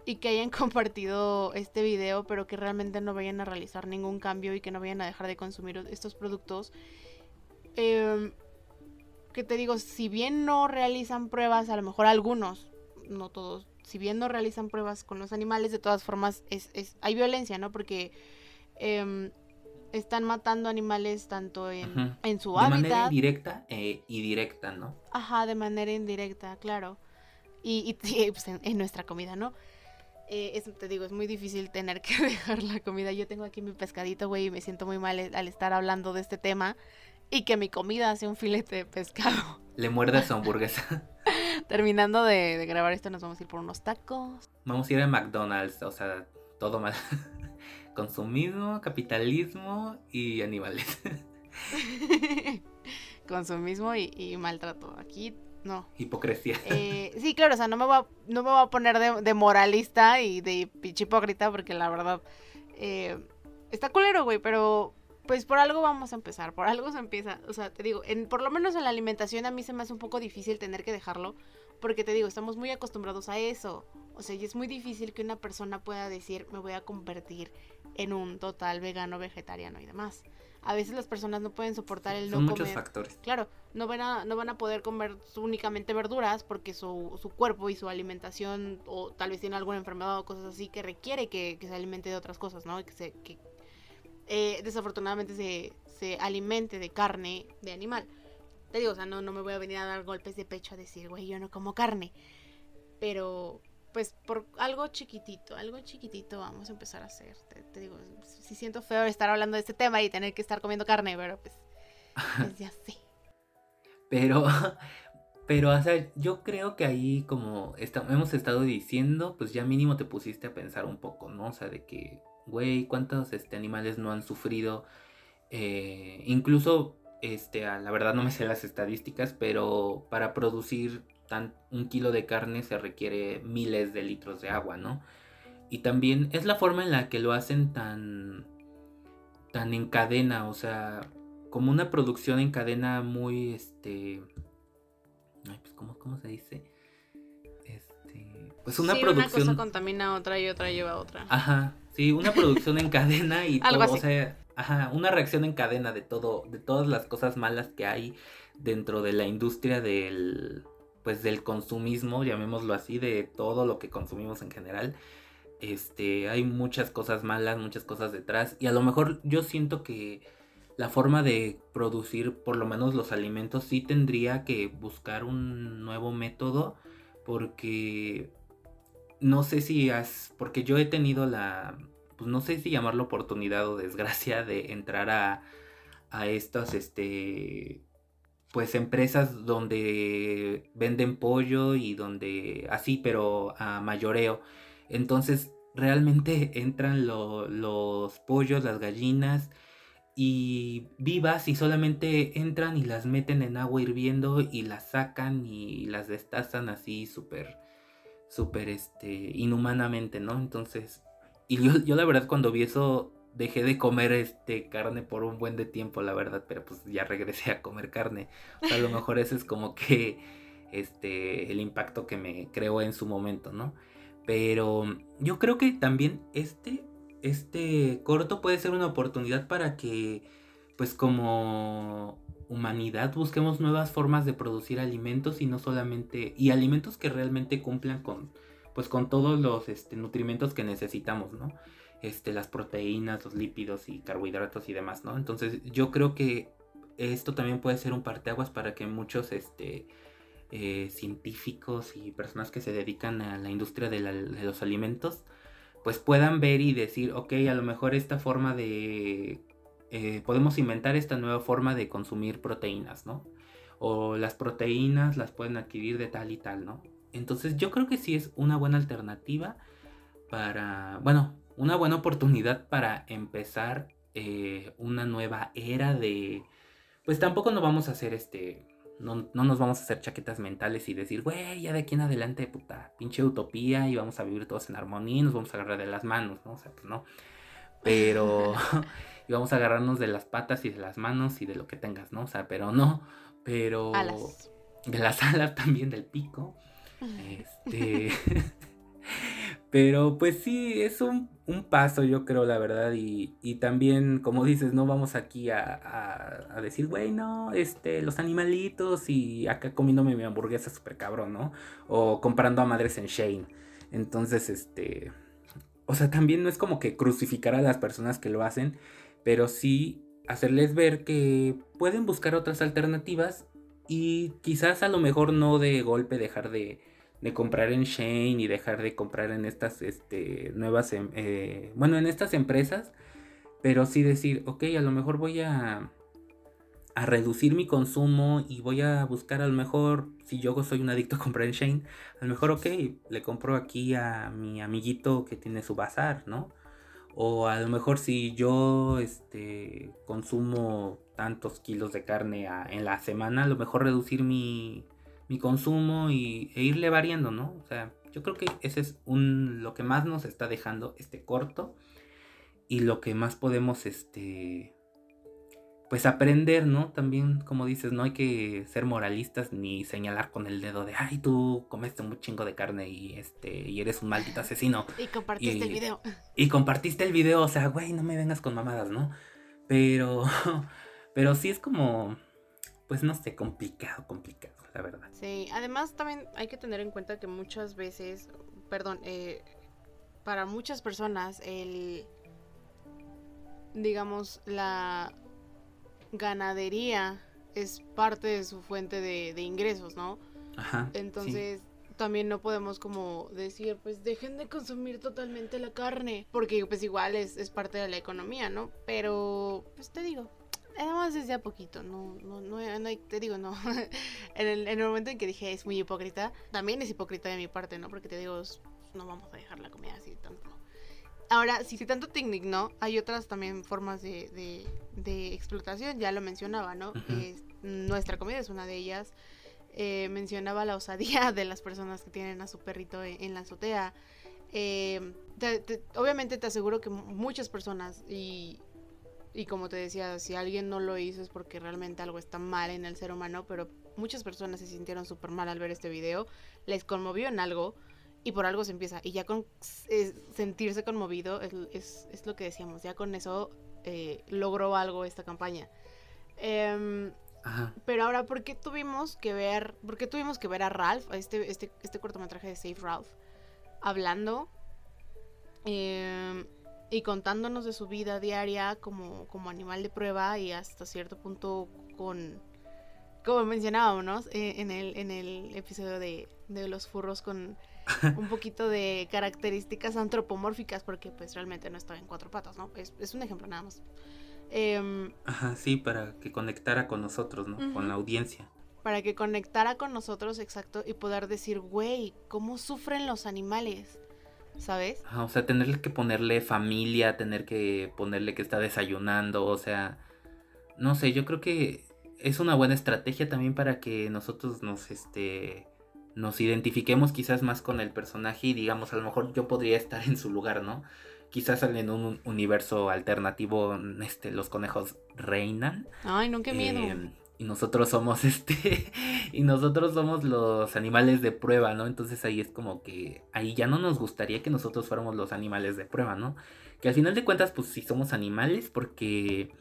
Speaker 2: y que hayan compartido este video, pero que realmente no vayan a realizar ningún cambio y que no vayan a dejar de consumir estos productos. Em, que te digo, si bien no realizan pruebas, a lo mejor algunos, no todos, si bien no realizan pruebas con los animales, de todas formas es, es hay violencia, ¿no? Porque em, están matando animales tanto en, en su hábitat.
Speaker 3: De manera indirecta eh, y directa, ¿no?
Speaker 2: Ajá, de manera indirecta, claro. Y, pues en, nuestra comida, ¿no? Eh, te digo, es muy difícil tener que dejar la comida. Yo tengo aquí mi pescadito, güey, y me siento muy mal al estar hablando de este tema. Y que mi comida sea un filete de pescado.
Speaker 3: Le muerde su hamburguesa.
Speaker 2: Terminando de, de grabar esto, nos vamos a ir por unos tacos.
Speaker 3: Vamos a ir a McDonald's, o sea, todo mal. Consumismo, capitalismo y animales.
Speaker 2: Consumismo y, maltrato. Aquí no.
Speaker 3: Hipocresía.
Speaker 2: Eh, sí, claro, o sea, no me voy a, no me voy a poner de, moralista y de hipócrita porque la verdad eh, está culero, güey, pero pues por algo vamos a empezar, por algo se empieza. O sea, te digo, en, por lo menos en la alimentación a mí se me hace un poco difícil tener que dejarlo porque te digo, estamos muy acostumbrados a eso. O sea, y es muy difícil que una persona pueda decir, me voy a convertir en un total vegano, vegetariano y demás. A veces las personas no pueden soportar el no
Speaker 3: Son muchos factores.
Speaker 2: Claro, no van a, no van a poder comer únicamente verduras porque su, su cuerpo y su alimentación, o tal vez tiene alguna enfermedad o cosas así que requiere que, se alimente de otras cosas, ¿no? Que, se, que eh, desafortunadamente se, se alimente de carne de animal. Te digo, o sea, no, no me voy a venir a dar golpes de pecho a decir, güey, yo no como carne. Pero pues por algo chiquitito, algo chiquitito vamos a empezar a hacer. Te, digo, si siento feo estar hablando de este tema y tener que estar comiendo carne, pero pues, pues ya sé.
Speaker 3: Pero, pero, o sea, yo creo que ahí como hemos estado diciendo, pues ya mínimo te pusiste a pensar un poco, ¿no? O sea, de que, güey, ¿cuántos este, animales no han sufrido? Eh, incluso, este, la verdad no me sé las estadísticas, pero para producir un kilo de carne se requiere miles de litros de agua, ¿no? Y también es la forma en la que lo hacen tan, tan en cadena, o sea, como una producción en cadena muy, este, ay, pues, ¿cómo, se dice? Este, pues una producción...
Speaker 2: Una cosa contamina a otra y otra lleva a otra.
Speaker 3: Ajá, sí, una producción en cadena y todo, o sea, ajá, una reacción en cadena de todo, de todas las cosas malas que hay dentro de la industria del, pues del consumismo, llamémoslo así, de todo lo que consumimos en general. Este, hay muchas cosas malas, muchas cosas detrás y a lo mejor yo siento que la forma de producir por lo menos los alimentos sí tendría que buscar un nuevo método porque no sé si has porque yo he tenido la pues no sé si llamarlo oportunidad o desgracia de entrar a a estos este pues empresas donde venden pollo y donde así, pero a mayoreo. Entonces realmente entran los pollos, las gallinas y vivas y solamente entran y las meten en agua hirviendo y las sacan y las destazan así súper, súper, este, inhumanamente, ¿no? Entonces, y yo, yo la verdad cuando vi eso dejé de comer este carne por un buen de tiempo, la verdad, pero pues ya regresé a comer carne. A lo mejor ese es como que este el impacto que me creó en su momento, ¿no? Pero yo creo que también este este corto puede ser una oportunidad para que pues como humanidad busquemos nuevas formas de producir alimentos y no solamente y alimentos que realmente cumplan con pues con todos los este, nutrimentos que necesitamos, ¿no? Este, las proteínas, los lípidos y carbohidratos y demás, ¿no? Entonces yo creo que esto también puede ser un parteaguas para que muchos este, eh, científicos y personas que se dedican a la industria de, los alimentos pues puedan ver y decir, ok, a lo mejor esta forma de... Eh, podemos inventar esta nueva forma de consumir proteínas, ¿no? O las proteínas las pueden adquirir de tal y tal, ¿no? Entonces yo creo que sí es una buena alternativa para, bueno, una buena oportunidad para empezar eh, una nueva era de... Pues tampoco nos vamos a hacer este... No, no, nos vamos a hacer chaquetas mentales y decir, güey, ya de aquí en adelante, puta, pinche utopía y vamos a vivir todos en armonía y nos vamos a agarrar de las manos, ¿no? O sea, pues no. Pero... y vamos a agarrarnos de las patas y de las manos y de lo que tengas, ¿no? O sea, pero no. Pero...
Speaker 2: Alas.
Speaker 3: De las alas también, del pico. Este... Pero pues sí, es un, un, paso, yo creo, la verdad. Y, y también, como dices, no vamos aquí a, a, decir, güey, no, este, los animalitos y acá comiéndome mi hamburguesa súper cabrón, ¿no? O comprando a madres en Shane. Entonces, este. O sea, también no es como que crucificar a las personas que lo hacen, pero sí hacerles ver que pueden buscar otras alternativas y quizás a lo mejor no de golpe dejar de de comprar en Shane y dejar de comprar en estas este, nuevas, em, eh, bueno, en estas empresas, pero sí decir, ok, a lo mejor voy a, a reducir mi consumo y voy a buscar a lo mejor, si yo soy un adicto a comprar en Shane, a lo mejor, ok, le compro aquí a mi amiguito que tiene su bazar, ¿no? O a lo mejor si yo este, consumo tantos kilos de carne en la semana, a lo mejor reducir mi, mi consumo y, e irle variando, ¿no? O sea, yo creo que ese es un, lo que más nos está dejando este corto y lo que más podemos, este, pues aprender, ¿no? También, como dices, no hay que ser moralistas ni señalar con el dedo de, ay, tú comiste un chingo de carne y, este, y eres un maldito asesino.
Speaker 2: Y compartiste el video.
Speaker 3: Y compartiste el video, o sea, güey, no me vengas con mamadas, ¿no? Pero, pero sí es como, pues no sé, complicado, complicado la verdad.
Speaker 2: Sí, además también hay que tener en cuenta que muchas veces, perdón, eh, para muchas personas el, digamos, la ganadería es parte de su fuente de, ingresos, ¿no?
Speaker 3: Ajá.
Speaker 2: Entonces... También no podemos como decir, pues dejen de consumir totalmente la carne, porque pues igual es, es parte de la economía, ¿no? Pero, pues te digo, además desde a poquito, no, no, no, no te digo, no. en, el, en, el, momento en que dije es muy hipócrita, también es hipócrita de mi parte, ¿no? Porque te digo, no vamos a dejar la comida así tanto. Ahora, si, si tanto te indignó, hay otras también formas de, de, de explotación, ya lo mencionaba, ¿no? nuestra comida es una de ellas. Eh, mencionaba la osadía de las personas que tienen a su perrito en, la azotea. Eh, obviamente te aseguro que muchas personas, y y como te decía, si alguien no lo hizo es porque realmente algo está mal en el ser humano, pero muchas personas se sintieron súper mal al ver este video, les conmovió en algo y por algo se empieza. Y ya con sentirse conmovido es, es, lo que decíamos, ya con eso eh, logró algo esta campaña. Eh, pero ahora, ¿por qué tuvimos que ver, por qué tuvimos que ver a Ralph, a este, este, este cortometraje de Save Ralph, hablando? Eh, y contándonos de su vida diaria como, como animal de prueba y hasta cierto punto con, como mencionábamos eh, en, el, en el episodio de, de los furros con un poquito de características antropomórficas porque pues realmente no estaba en cuatro patas, ¿no? Es, es un ejemplo nada más. Eh,
Speaker 3: Ajá, sí, para que conectara con nosotros, ¿no? Con la audiencia.
Speaker 2: Para que conectara con nosotros, exacto, y poder decir, güey, ¿cómo sufren los animales? ¿Sabes?
Speaker 3: o sea, tenerle que ponerle familia, tener que ponerle que está desayunando, o sea, no sé, yo creo que es una buena estrategia también para que nosotros nos, este, nos identifiquemos quizás más con el personaje y digamos, a lo mejor yo podría estar en su lugar, ¿no? Quizás en un universo alternativo, este, los conejos reinan.
Speaker 2: Ay, no, qué miedo.
Speaker 3: Em, y nosotros somos este y nosotros somos los animales de prueba, ¿no? Entonces ahí es como que ahí ya no nos gustaría que nosotros fuéramos los animales de prueba, ¿no? Que al final de cuentas pues sí somos animales porque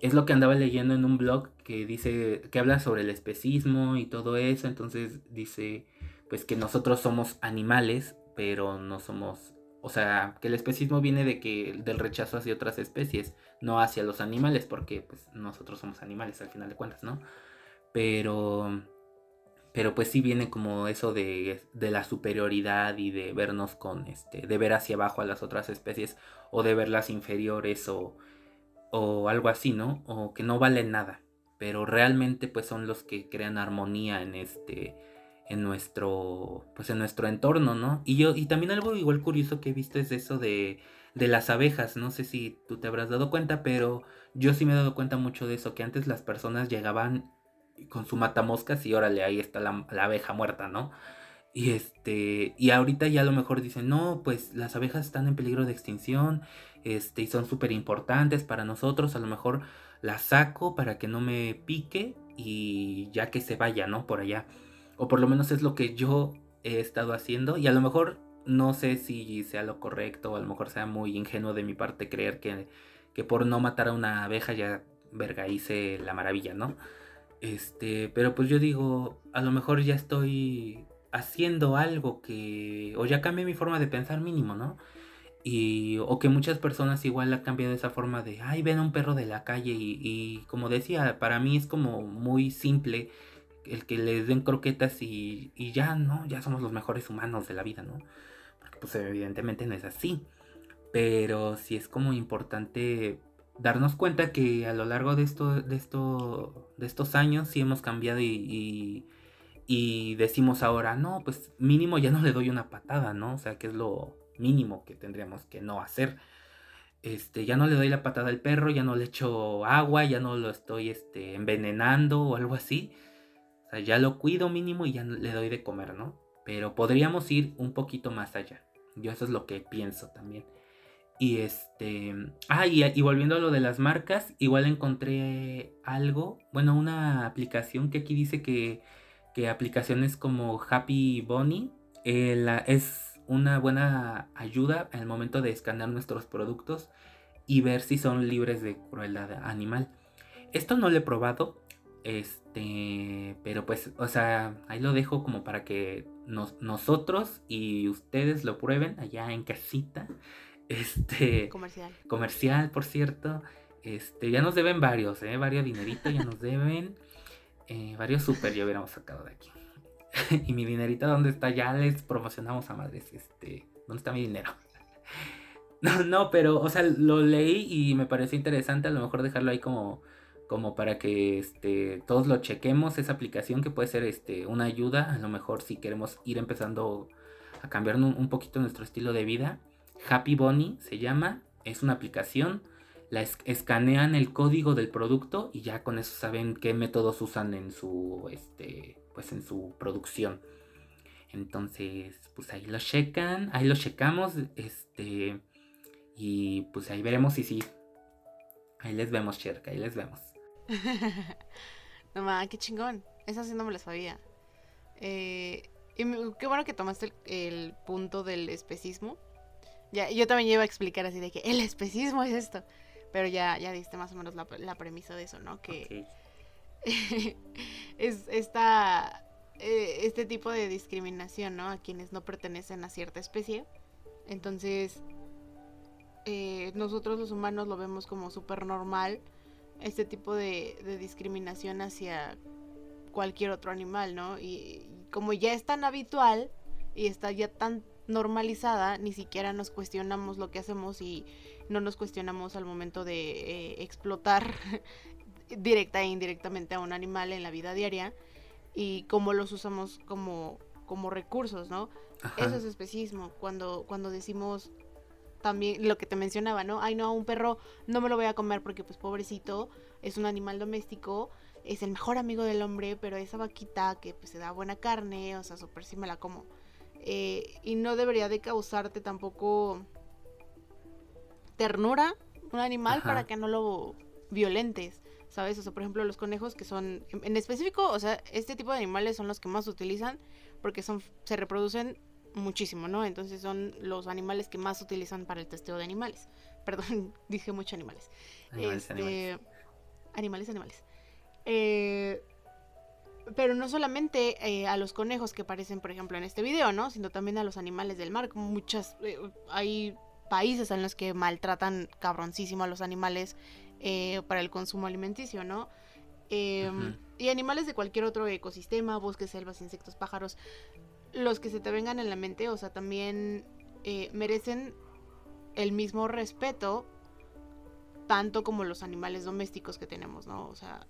Speaker 3: es lo que andaba leyendo en un blog que dice que habla sobre el especismo y todo eso, entonces dice pues que nosotros somos animales, pero no somos o sea, que el especismo viene de que del rechazo hacia otras especies, no hacia los animales, porque pues nosotros somos animales al final de cuentas, ¿no? Pero pero pues sí viene como eso de, de, la superioridad y de vernos con este, de ver hacia abajo a las otras especies o de verlas inferiores o, o algo así, ¿no? O que no valen nada, pero realmente pues son los que crean armonía en este, en nuestro, pues en nuestro entorno, ¿no? Y yo, y también algo igual curioso que he visto es eso de, de las abejas, no sé si tú te habrás dado cuenta, pero yo sí me he dado cuenta mucho de eso, que antes las personas llegaban con su matamoscas y órale, ahí está la, abeja muerta, ¿no? Y este, y ahorita ya a lo mejor dicen, no, pues las abejas están en peligro de extinción, este, y son súper importantes para nosotros, a lo mejor las saco para que no me pique y ya que se vaya, ¿no? Por allá. O por lo menos es lo que yo he estado haciendo y a lo mejor no sé si sea lo correcto o a lo mejor sea muy ingenuo de mi parte creer que, que por no matar a una abeja ya verga hice la maravilla, ¿no? Este, pero pues yo digo, a lo mejor ya estoy haciendo algo que, o ya cambié mi forma de pensar mínimo, ¿no? Y, o que muchas personas igual han cambiado esa forma de, ay, ven a un perro de la calle y, y como decía, para mí es como muy simple el que les den croquetas y, y ya, ¿no? Ya somos los mejores humanos de la vida, ¿no? Pues evidentemente no es así. Pero sí es como importante darnos cuenta que a lo largo de esto, de esto, de estos años sí hemos cambiado y, y, decimos ahora, no, pues mínimo ya no le doy una patada, ¿no? O sea, que es lo mínimo que tendríamos que no hacer. Este, ya no le doy la patada al perro, ya no le echo agua, ya no lo estoy este, envenenando o algo así. O sea, ya lo cuido mínimo y ya le doy de comer, ¿no? Pero podríamos ir un poquito más allá. Yo eso es lo que pienso también. Y este. Ah, y, volviendo a lo de las marcas, igual encontré algo. Bueno, una aplicación que aquí dice que, que aplicaciones como Happy Bunny eh, es una buena ayuda al momento de escanear nuestros productos y ver si son libres de crueldad animal. Esto no lo he probado. Este. Pero pues, o sea, ahí lo dejo como para que nosotros y ustedes lo prueben allá en casita. Este.
Speaker 2: Comercial.
Speaker 3: Comercial, por cierto. Este, ya nos deben varios, ¿eh? Varios dinerito ya nos deben. Eh, varios super ya hubiéramos sacado de aquí. y mi dinerito, ¿dónde está? Ya les promocionamos a madres. Este, ¿dónde está mi dinero? no, no, pero, o sea, lo leí y me pareció interesante. A lo mejor dejarlo ahí como, como para que este, todos lo chequemos. Esa aplicación que puede ser este, una ayuda. A lo mejor si queremos ir empezando a cambiar un poquito nuestro estilo de vida Happy Bunny se llama, es una aplicación, la escanean el código del producto y ya con eso saben qué métodos usan en su este pues en su producción. Entonces, pues ahí lo checan, ahí lo checamos, este y pues ahí veremos si sí. Ahí les vemos, cerca, ahí les vemos.
Speaker 2: no mames, qué chingón. Esa sí no me la sabía. Eh, y qué bueno que tomaste el punto del especismo ya, yo también iba a explicar así de que el especismo es esto. Pero ya, ya diste más o menos la, premisa de eso, ¿no? Que es esta, eh, este tipo de discriminación, ¿no? A quienes no pertenecen a cierta especie. Entonces, eh, nosotros los humanos lo vemos como súper normal, este tipo de, de, discriminación hacia cualquier otro animal, ¿no? Y, y como ya es tan habitual y está ya tan normalizada, ni siquiera nos cuestionamos lo que hacemos y no nos cuestionamos al momento de eh, explotar directa e indirectamente a un animal en la vida diaria y cómo los usamos como, como recursos, ¿no? Eso es especismo, cuando, cuando decimos también lo que te mencionaba, ¿no? Ay, no, un perro no me lo voy a comer porque pues pobrecito, es un animal doméstico, es el mejor amigo del hombre, pero esa vaquita que pues se da buena carne, o sea, súper sí me la como. Eh, y no debería de causarte tampoco ternura un animal para que no lo violentes, ¿sabes? O sea, por ejemplo, los conejos que son, en específico, o sea, este tipo de animales son los que más utilizan porque son, se reproducen muchísimo, ¿no? Entonces son los animales que más utilizan para el testeo de animales. Perdón, dije mucho animales. Animales, este, animales. Animales, animales. Eh, pero no solamente eh, a los conejos que aparecen, por ejemplo, en este video, ¿no? Sino también a los animales del mar. Muchas, eh, hay países en los que maltratan cabroncísimo a los animales eh, para el consumo alimenticio, ¿no? Em, y animales de cualquier otro ecosistema, bosques, selvas, insectos, pájaros, los que se te vengan en la mente, o sea, también eh, merecen el mismo respeto tanto como los animales domésticos que tenemos, ¿no? O sea,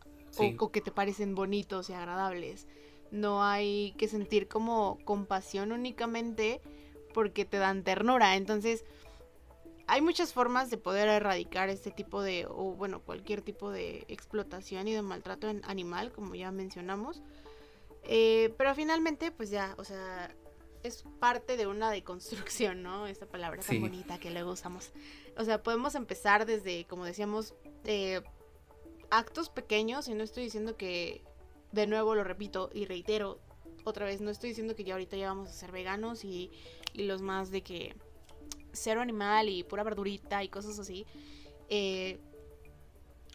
Speaker 2: o, que te parecen bonitos y agradables. No hay que sentir como compasión únicamente porque te dan ternura. Entonces, hay muchas formas de poder erradicar este tipo de, o bueno, cualquier tipo de explotación y de maltrato animal, como ya mencionamos. Eh, pero finalmente, pues ya, o sea, es parte de una deconstrucción, ¿no? Esta palabra tan bonita que luego usamos. O sea, podemos empezar desde, como decíamos, eh, actos pequeños, y no estoy diciendo que, de nuevo lo repito y reitero, otra vez, no estoy diciendo que ya ahorita ya vamos a ser veganos y, y los más de que cero animal y pura verdurita y cosas así. Eh,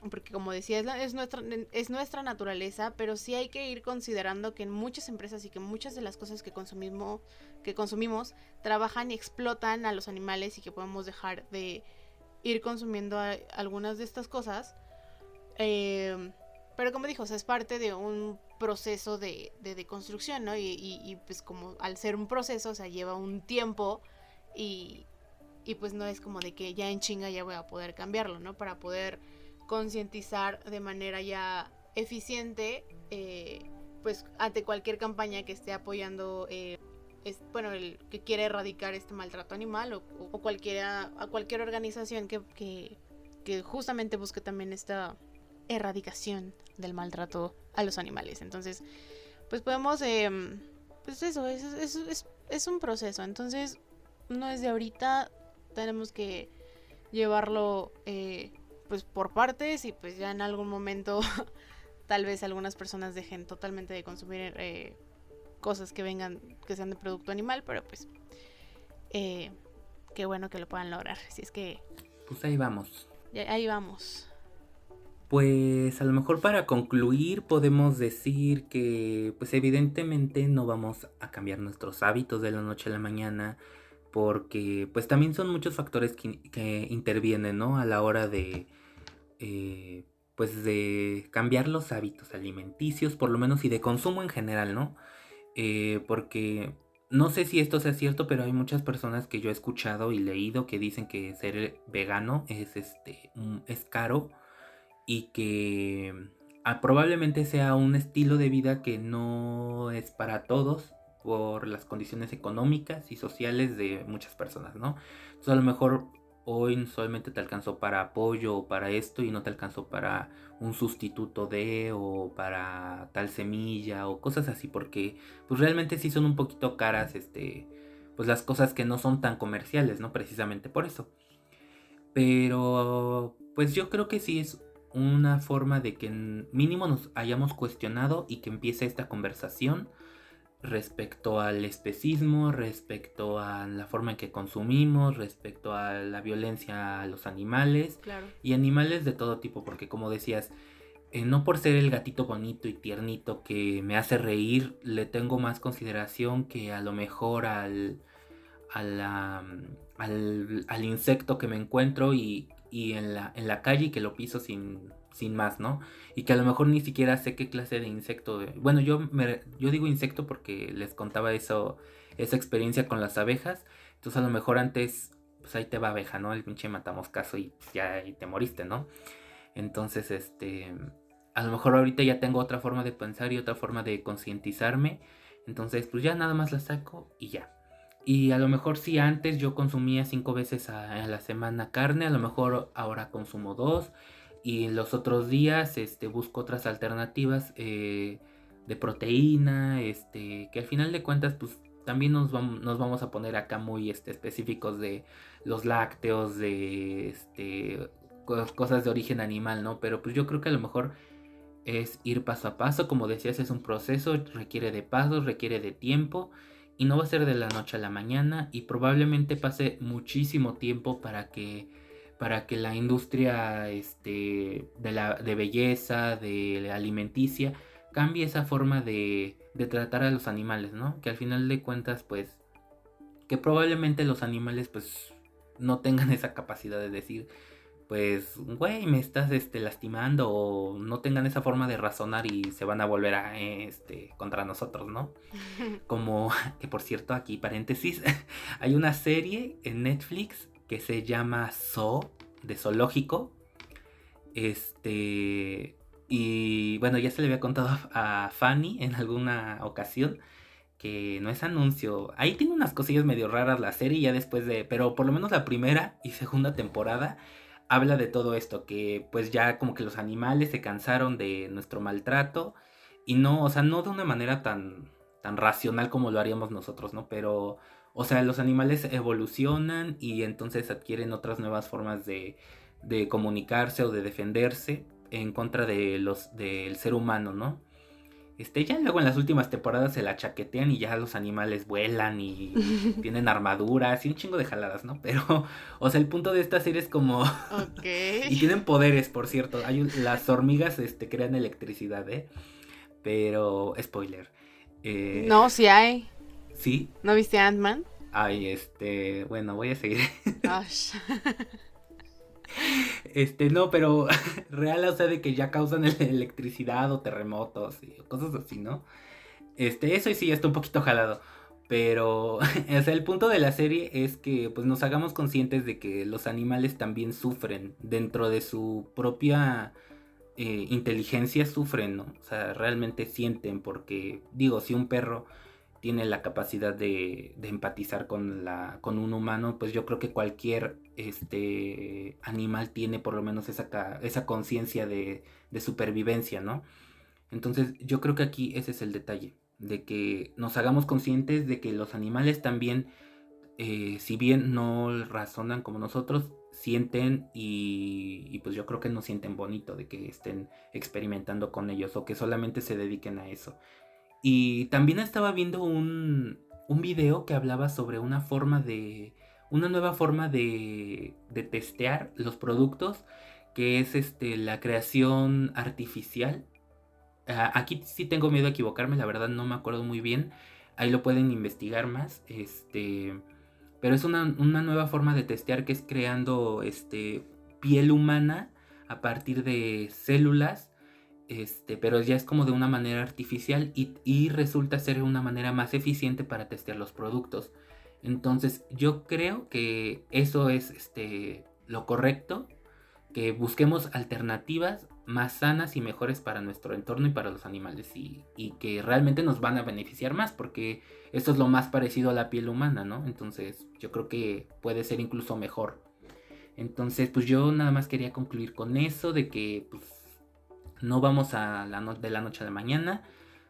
Speaker 2: porque como decía, es, nuestra, es nuestra naturaleza, pero sí hay que ir considerando que en muchas empresas y que muchas de las cosas que consumimos, que consumimos trabajan y explotan a los animales y que podemos dejar de ir consumiendo algunas de estas cosas. Eh, pero como dijo, es parte de un proceso de, de, construcción, ¿no? Y, y, pues como al ser un proceso, o sea, lleva un tiempo y, y pues no es como de que ya en chinga ya voy a poder cambiarlo, ¿no? Para poder concientizar de manera ya eficiente, eh, pues ante cualquier campaña que esté apoyando, eh, es, bueno, el que quiere erradicar este maltrato animal o, o cualquiera, a cualquier organización que, que, justamente busque también esta erradicación del maltrato a los animales. Entonces, pues podemos, em, pues eso, es, es, es, es, un proceso. Entonces, no es de ahorita, tenemos que llevarlo eh, pues por partes y pues ya en algún momento tal vez algunas personas dejen totalmente de consumir eh, cosas que vengan, que sean de producto animal, pero pues eh, qué bueno que lo puedan lograr. Si es que...
Speaker 3: Pues ahí vamos.
Speaker 2: Ahí vamos.
Speaker 3: Pues a lo mejor para concluir podemos decir que pues evidentemente no vamos a cambiar nuestros hábitos de la noche a la mañana porque pues también son muchos factores que, intervienen, ¿no? A la hora de, eh, pues de cambiar los hábitos alimenticios, por lo menos, y de consumo en general, ¿no? Eh, porque no sé si esto sea cierto, pero hay muchas personas que yo he escuchado y leído que dicen que ser vegano es, este, es caro y que ah, probablemente sea un estilo de vida que no es para todos por las condiciones económicas y sociales de muchas personas, ¿no? Entonces a lo mejor hoy solamente te alcanzó para apoyo o para esto y no te alcanzó para un sustituto de o para tal semilla o cosas así porque pues realmente sí son un poquito caras este pues las cosas que no son tan comerciales, ¿no? Precisamente por eso. Pero pues yo creo que sí es una forma de que mínimo nos hayamos cuestionado y que empiece esta conversación respecto al especismo, respecto a la forma en que consumimos, respecto a la violencia a los animales. Y animales de todo tipo, porque como decías, eh, no por ser el gatito bonito y tiernito que me hace reír, le tengo más consideración que a lo mejor al, al, al insecto que me encuentro y, y en, la, en la calle que lo piso sin, sin más, ¿no? Y que a lo mejor ni siquiera sé qué clase de insecto. Bueno, yo, me, yo digo insecto porque les contaba eso, esa experiencia con las abejas. Entonces a lo mejor antes, pues ahí te va abeja, ¿no? El pinche matamos caso y ya te moriste, ¿no? Entonces, este, a lo mejor ahorita ya tengo otra forma de pensar y otra forma de concientizarme. Entonces, pues ya nada más la saco y ya. Y a lo mejor si antes yo consumía cinco veces a, la semana carne, a lo mejor ahora consumo dos y los otros días este, busco otras alternativas eh, de proteína, este, que al final de cuentas pues también nos vamos, nos vamos a poner acá muy este, específicos de los lácteos, de este, cosas de origen animal, ¿no? Pero pues yo creo que a lo mejor es ir paso a paso, como decías, es un proceso, requiere de pasos, requiere de tiempo y no va a ser de la noche a la mañana y probablemente pase muchísimo tiempo para que para que la industria este, de, la, de belleza, de la alimenticia, cambie esa forma de, de tratar a los animales, ¿no? Que al final de cuentas, pues, que probablemente los animales, pues, no tengan esa capacidad de decir, pues, güey, me estás este, lastimando o no tengan esa forma de razonar y se van a volver a, este, contra nosotros, ¿no? Como, que por cierto, aquí paréntesis, hay una serie en Netflix que se llama Zoo, de zoológico. Este, y bueno, ya se le había contado a Fanny en alguna ocasión que no es anuncio. Ahí tiene unas cosillas medio raras la serie ya después de, pero por lo menos la primera y segunda temporada habla de todo esto, que pues ya como que los animales se cansaron de nuestro maltrato y no, o sea, no de una manera tan, tan racional como lo haríamos nosotros, ¿no? Pero, o sea, los animales evolucionan y entonces adquieren otras nuevas formas de, de comunicarse o de defenderse en contra de los, del ser humano, ¿no? Este, ya luego en las últimas temporadas se la chaquetean y ya los animales vuelan y tienen armaduras y un chingo de jaladas, ¿no? Pero, o sea, el punto de esta serie es como... Ok. y tienen poderes, por cierto. Hay Las hormigas este, crean electricidad, ¿eh? Pero, spoiler.
Speaker 2: Eh, no, sí hay.
Speaker 3: ¿Sí?
Speaker 2: ¿No viste Ant-Man?
Speaker 3: Ay, este, bueno, voy a seguir. Este, no, pero real, o sea, de que ya causan electricidad o terremotos y cosas así, ¿no? Este, eso sí está un poquito jalado. Pero, o sea, el punto de la serie es que pues nos hagamos conscientes de que los animales también sufren dentro de su propia eh, inteligencia, sufren, ¿no? O sea, realmente sienten porque, digo, si un perro tiene la capacidad de, empatizar con, la, con un humano, pues yo creo que cualquier este, animal tiene por lo menos esa, conciencia de, supervivencia, ¿no? Entonces yo creo que aquí ese es el detalle, de que nos hagamos conscientes de que los animales también, eh, si bien no razonan como nosotros, sienten y, y, pues yo creo que no sienten bonito de que estén experimentando con ellos o que solamente se dediquen a eso. Y también estaba viendo un, un video que hablaba sobre una forma de. Una nueva forma de, de testear los productos. Que es este, la creación artificial. Ah, aquí sí tengo miedo a equivocarme, la verdad no me acuerdo muy bien. Ahí lo pueden investigar más. Este. Pero es una, una nueva forma de testear que es creando este, piel humana a partir de células este, pero ya es como de una manera artificial y, resulta ser una manera más eficiente para testear los productos. Entonces yo creo que eso es este, lo correcto, que busquemos alternativas más sanas y mejores para nuestro entorno y para los animales y, y, que realmente nos van a beneficiar más porque esto es lo más parecido a la piel humana, ¿no? Entonces yo creo que puede ser incluso mejor. Entonces pues yo nada más quería concluir con eso de que pues, no vamos a la de la noche a la mañana,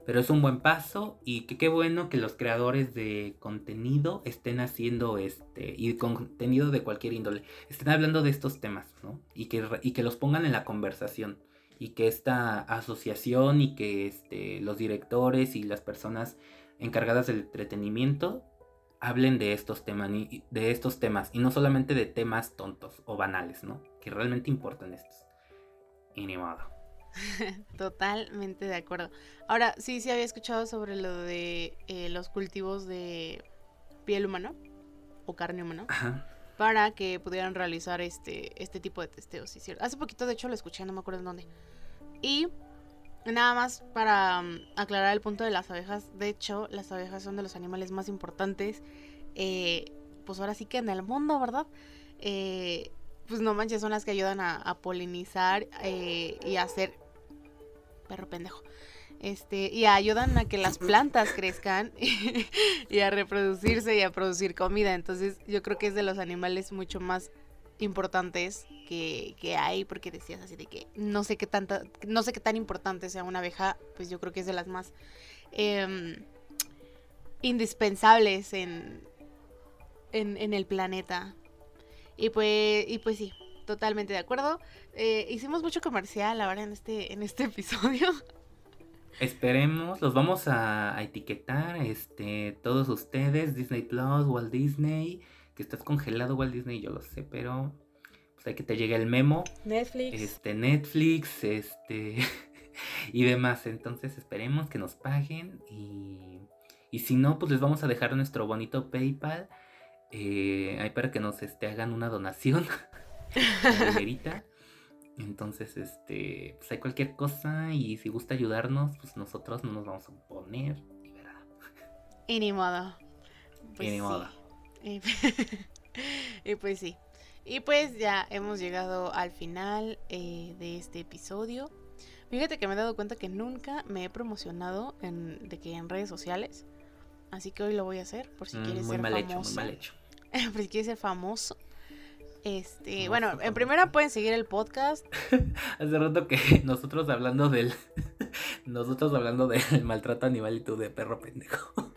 Speaker 3: pero es un buen paso y que qué bueno que los creadores de contenido estén haciendo este y contenido de cualquier índole, estén hablando de estos temas, ¿no? Y que, y que los pongan en la conversación y que esta asociación y que este, los directores y las personas encargadas del entretenimiento hablen de estos temas de estos temas y no solamente de temas tontos o banales, ¿no? Que realmente importan estos. Y modo.
Speaker 2: Totalmente de acuerdo. Ahora, sí, sí había escuchado sobre lo de eh, los cultivos de piel humana o carne humana. Para que pudieran realizar este, este tipo de testeos, sí, cierto. Hace poquito, de hecho, lo escuché, no me acuerdo en dónde. Y nada más para mm, aclarar el punto de las abejas. De hecho, las abejas son de los animales más importantes. Eh, pues ahora sí que en el mundo, ¿verdad? Eh, pues no manches, son las que ayudan a, polinizar y a hacer perro pendejo. Este, y ayudan a que las plantas crezcan y a reproducirse y a producir comida. Entonces, yo creo que es de los animales mucho más importantes que, hay, porque decías así de que no sé qué tanta, no sé qué tan importante sea una abeja, pues yo creo que es de las más em, indispensables en, en, el planeta. Y pues, y pues sí, totalmente de acuerdo. Eh, hicimos mucho comercial ahora en este, en este episodio.
Speaker 3: Esperemos, los vamos a, etiquetar, este, todos ustedes, Disney Plus, Walt Disney, que estás congelado Walt Disney, yo lo sé, pero pues hay que te llegue el memo.
Speaker 2: Netflix.
Speaker 3: Este, Netflix, este, y demás. Entonces esperemos que nos paguen y, y si no, pues les vamos a dejar nuestro bonito PayPal. Eh, ahí para que nos este, hagan una donación. la. Entonces, este, pues hay cualquier cosa y si gusta ayudarnos, pues nosotros no nos vamos a oponer, y
Speaker 2: ni modo.
Speaker 3: Pues y ni modo.
Speaker 2: Y, y, pues sí. Y pues ya hemos llegado al final eh, de este episodio. Fíjate que me he dado cuenta que nunca me he promocionado en, de que en redes sociales. Así que hoy lo voy a hacer por si mm, quieres ser famoso. Hecho, muy mal hecho. por si quieres ser famoso. Este, bueno, en primera pueden seguir el podcast.
Speaker 3: Hace rato que nosotros hablando del. nosotros hablando del maltrato animal y tú de perro pendejo.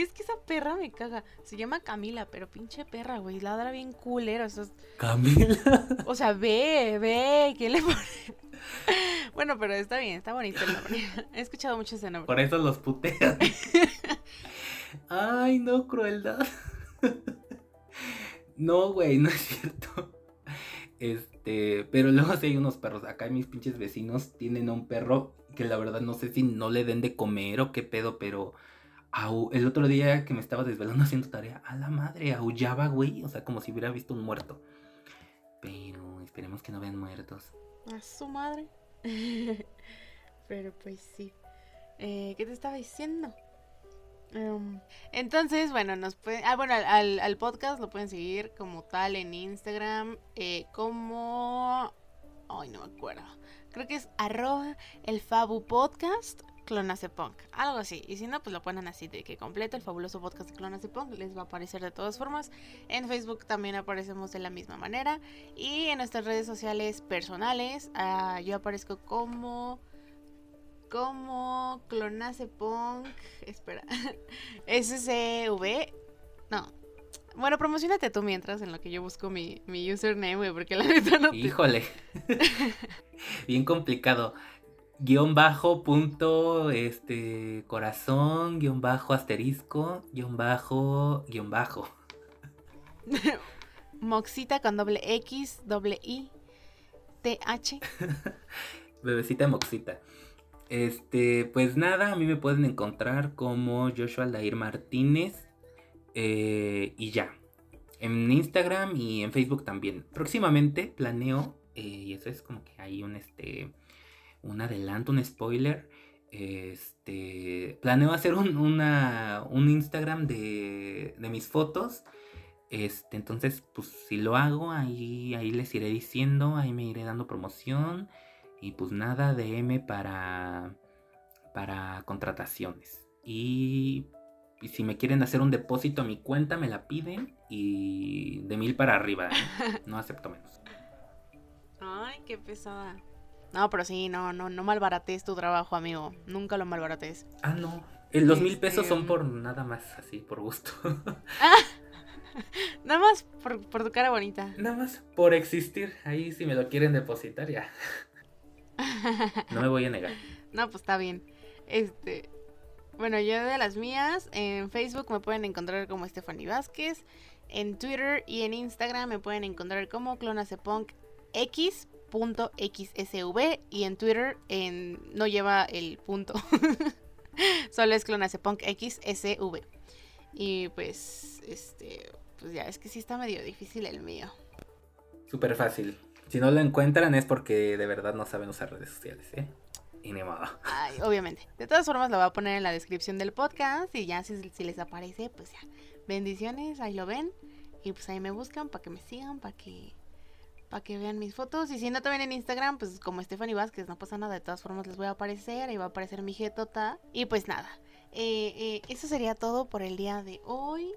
Speaker 2: Güey, es que esa perra me caga. Se llama Camila, pero pinche perra, güey. Ladra bien culero.
Speaker 3: Camila.
Speaker 2: O sea, ve, ve. ¿Qué le pone? Bueno, pero está bien, está bonito el nombre. He escuchado mucho ese nombre.
Speaker 3: Por eso los putean. Ay, no, crueldad. No, güey, no es cierto. Este, pero luego sí hay unos perros. Acá mis pinches vecinos tienen a un perro que la verdad no sé si no le den de comer o qué pedo, pero el otro día que me estaba desvelando haciendo tarea, a la madre, aullaba, güey. O sea, como si hubiera visto un muerto. Pero esperemos que no vean muertos.
Speaker 2: A su madre. pero pues sí. Eh, ¿Qué te estaba diciendo? Em, entonces, bueno, nos pueden. Ah, bueno, al, podcast lo pueden seguir como tal en Instagram. Eh, como. Ay, no me acuerdo. Creo que es arroba el Fabu Podcast Clonacepunk. Algo así. Y si no, pues lo ponen así de que completo el fabuloso podcast de Clonacepunk. Les va a aparecer de todas formas. En Facebook también aparecemos de la misma manera. Y en nuestras redes sociales personales, ah, yo aparezco como como Clonace Punk. Espera. SCV. No. Bueno, promocionate tú mientras en lo que yo busco mi, mi username, güey, porque la neta no.
Speaker 3: Híjole. Bien complicado. Guión bajo, punto, este, corazón, guion bajo, asterisco, guion bajo, guion bajo.
Speaker 2: Moxita con doble X, doble I, T, H.
Speaker 3: Bebecita Moxita. Este, pues nada, a mí me pueden encontrar como Joshua Aldair Martínez. Eh, y ya. En Instagram y en Facebook también. Próximamente planeo, eh, y eso es como que hay un este. Un adelanto, un spoiler. Este. Planeo hacer un, una, un Instagram de, de mis fotos. Este, entonces, pues si lo hago, ahí, ahí les iré diciendo, ahí me iré dando promoción. Y pues nada, DM para, para contrataciones. Y, si me quieren hacer un depósito a mi cuenta, me la piden. Y de mil para arriba, ¿eh? no acepto menos.
Speaker 2: Ay, qué pesada. No, pero sí, no, no, no malbarates tu trabajo, amigo. Nunca lo malbarates.
Speaker 3: Ah, no. Los mil pesos son este, por nada más, así, por gusto.
Speaker 2: nada más por, por tu cara bonita.
Speaker 3: Nada más por existir. Ahí si me lo quieren depositar, ya. No me voy a negar.
Speaker 2: no, pues está bien. Este. Bueno, yo de las mías, en Facebook me pueden encontrar como Stephanie Vázquez. En Twitter y en Instagram me pueden encontrar como clonacepunk x.xsv y en Twitter en, no lleva el punto. Solo es clonacepunk xsv. Y pues, este, pues ya es que sí está medio difícil el mío.
Speaker 3: Súper fácil. Si no lo encuentran es porque de verdad no saben usar redes sociales, ¿eh? Y ni modo.
Speaker 2: Ay, obviamente. De todas formas lo voy a poner en la descripción del podcast y ya si, les aparece, pues ya. Bendiciones, ahí lo ven. Y pues ahí me buscan para que me sigan, para que para que vean mis fotos. Y si no también en Instagram, pues como Stephanie Vázquez, no pasa nada. De todas formas les voy a aparecer. Ahí va a aparecer mi jetota. Y pues nada. Eh, eh, eso sería todo por el día de hoy.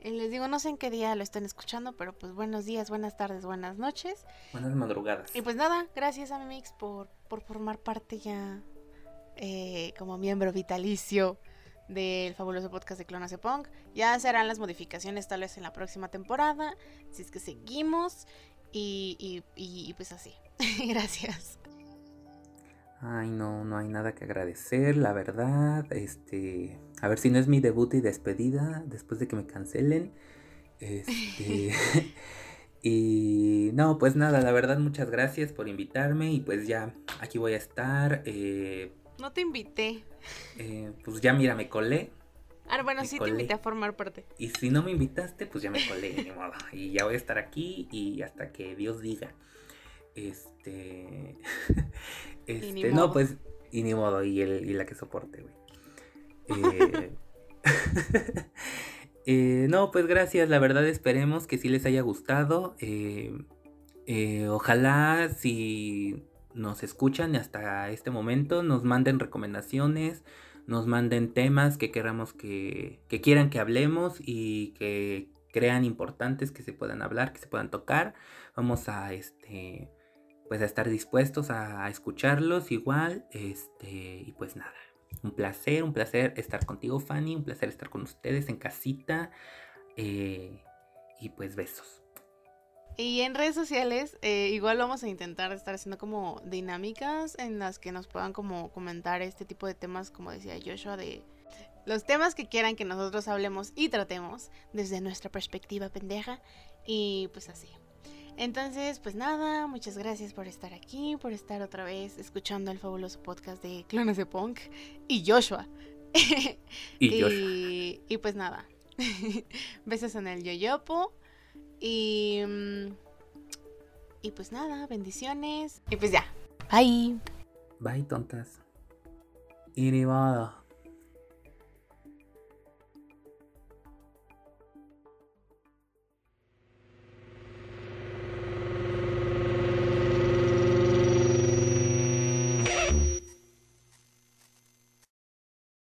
Speaker 2: Eh, les digo, no sé en qué día lo estén escuchando, pero pues buenos días, buenas tardes, buenas noches.
Speaker 3: Buenas madrugadas.
Speaker 2: Y pues nada, gracias a mi mix por, por formar parte ya eh, como miembro vitalicio del fabuloso podcast de Clona Punk. Ya serán las modificaciones tal vez en la próxima temporada, si es que seguimos. Y, y, y pues así. gracias.
Speaker 3: Ay, no, no hay nada que agradecer, la verdad. Este, a ver si no es mi debut y despedida después de que me cancelen. Este, y no, pues nada, la verdad, muchas gracias por invitarme y pues ya aquí voy a estar. Eh,
Speaker 2: no te invité.
Speaker 3: Eh, pues ya mira, me colé.
Speaker 2: Ah, bueno,
Speaker 3: Me
Speaker 2: sí
Speaker 3: colé.
Speaker 2: te invité a formar parte.
Speaker 3: Y si no me invitaste, pues ya me colé, ni modo. Y ya voy a estar aquí y hasta que Dios diga. Este. Este, no,
Speaker 2: modo.
Speaker 3: pues. Y ni modo, y, el, y la que soporte, güey. Eh, eh, no, pues gracias, la verdad esperemos que sí les haya gustado. eh, eh, ojalá si nos escuchan hasta este momento, nos manden recomendaciones, nos manden temas que queramos que, que quieran que hablemos y que crean importantes que se puedan hablar, que se puedan tocar. Vamos a este pues a estar dispuestos a, escucharlos igual. Este, y pues nada. Un placer, un placer estar contigo, Fanny. Un placer estar con ustedes en casita. eh, y pues besos.
Speaker 2: Y en redes sociales, eh, igual vamos a intentar estar haciendo como dinámicas en las que nos puedan como comentar este tipo de temas, como decía Joshua, de los temas que quieran que nosotros hablemos y tratemos desde nuestra perspectiva pendeja. Y pues así. Entonces, pues nada, muchas gracias por estar aquí, por estar otra vez escuchando el fabuloso podcast de Clones de Punk y Joshua.
Speaker 3: Y
Speaker 2: y, y pues nada. Besos en el yoyopo. Y. mm, Y pues nada, bendiciones. Y pues ya. Bye.
Speaker 3: Bye, tontas. Y ni modo.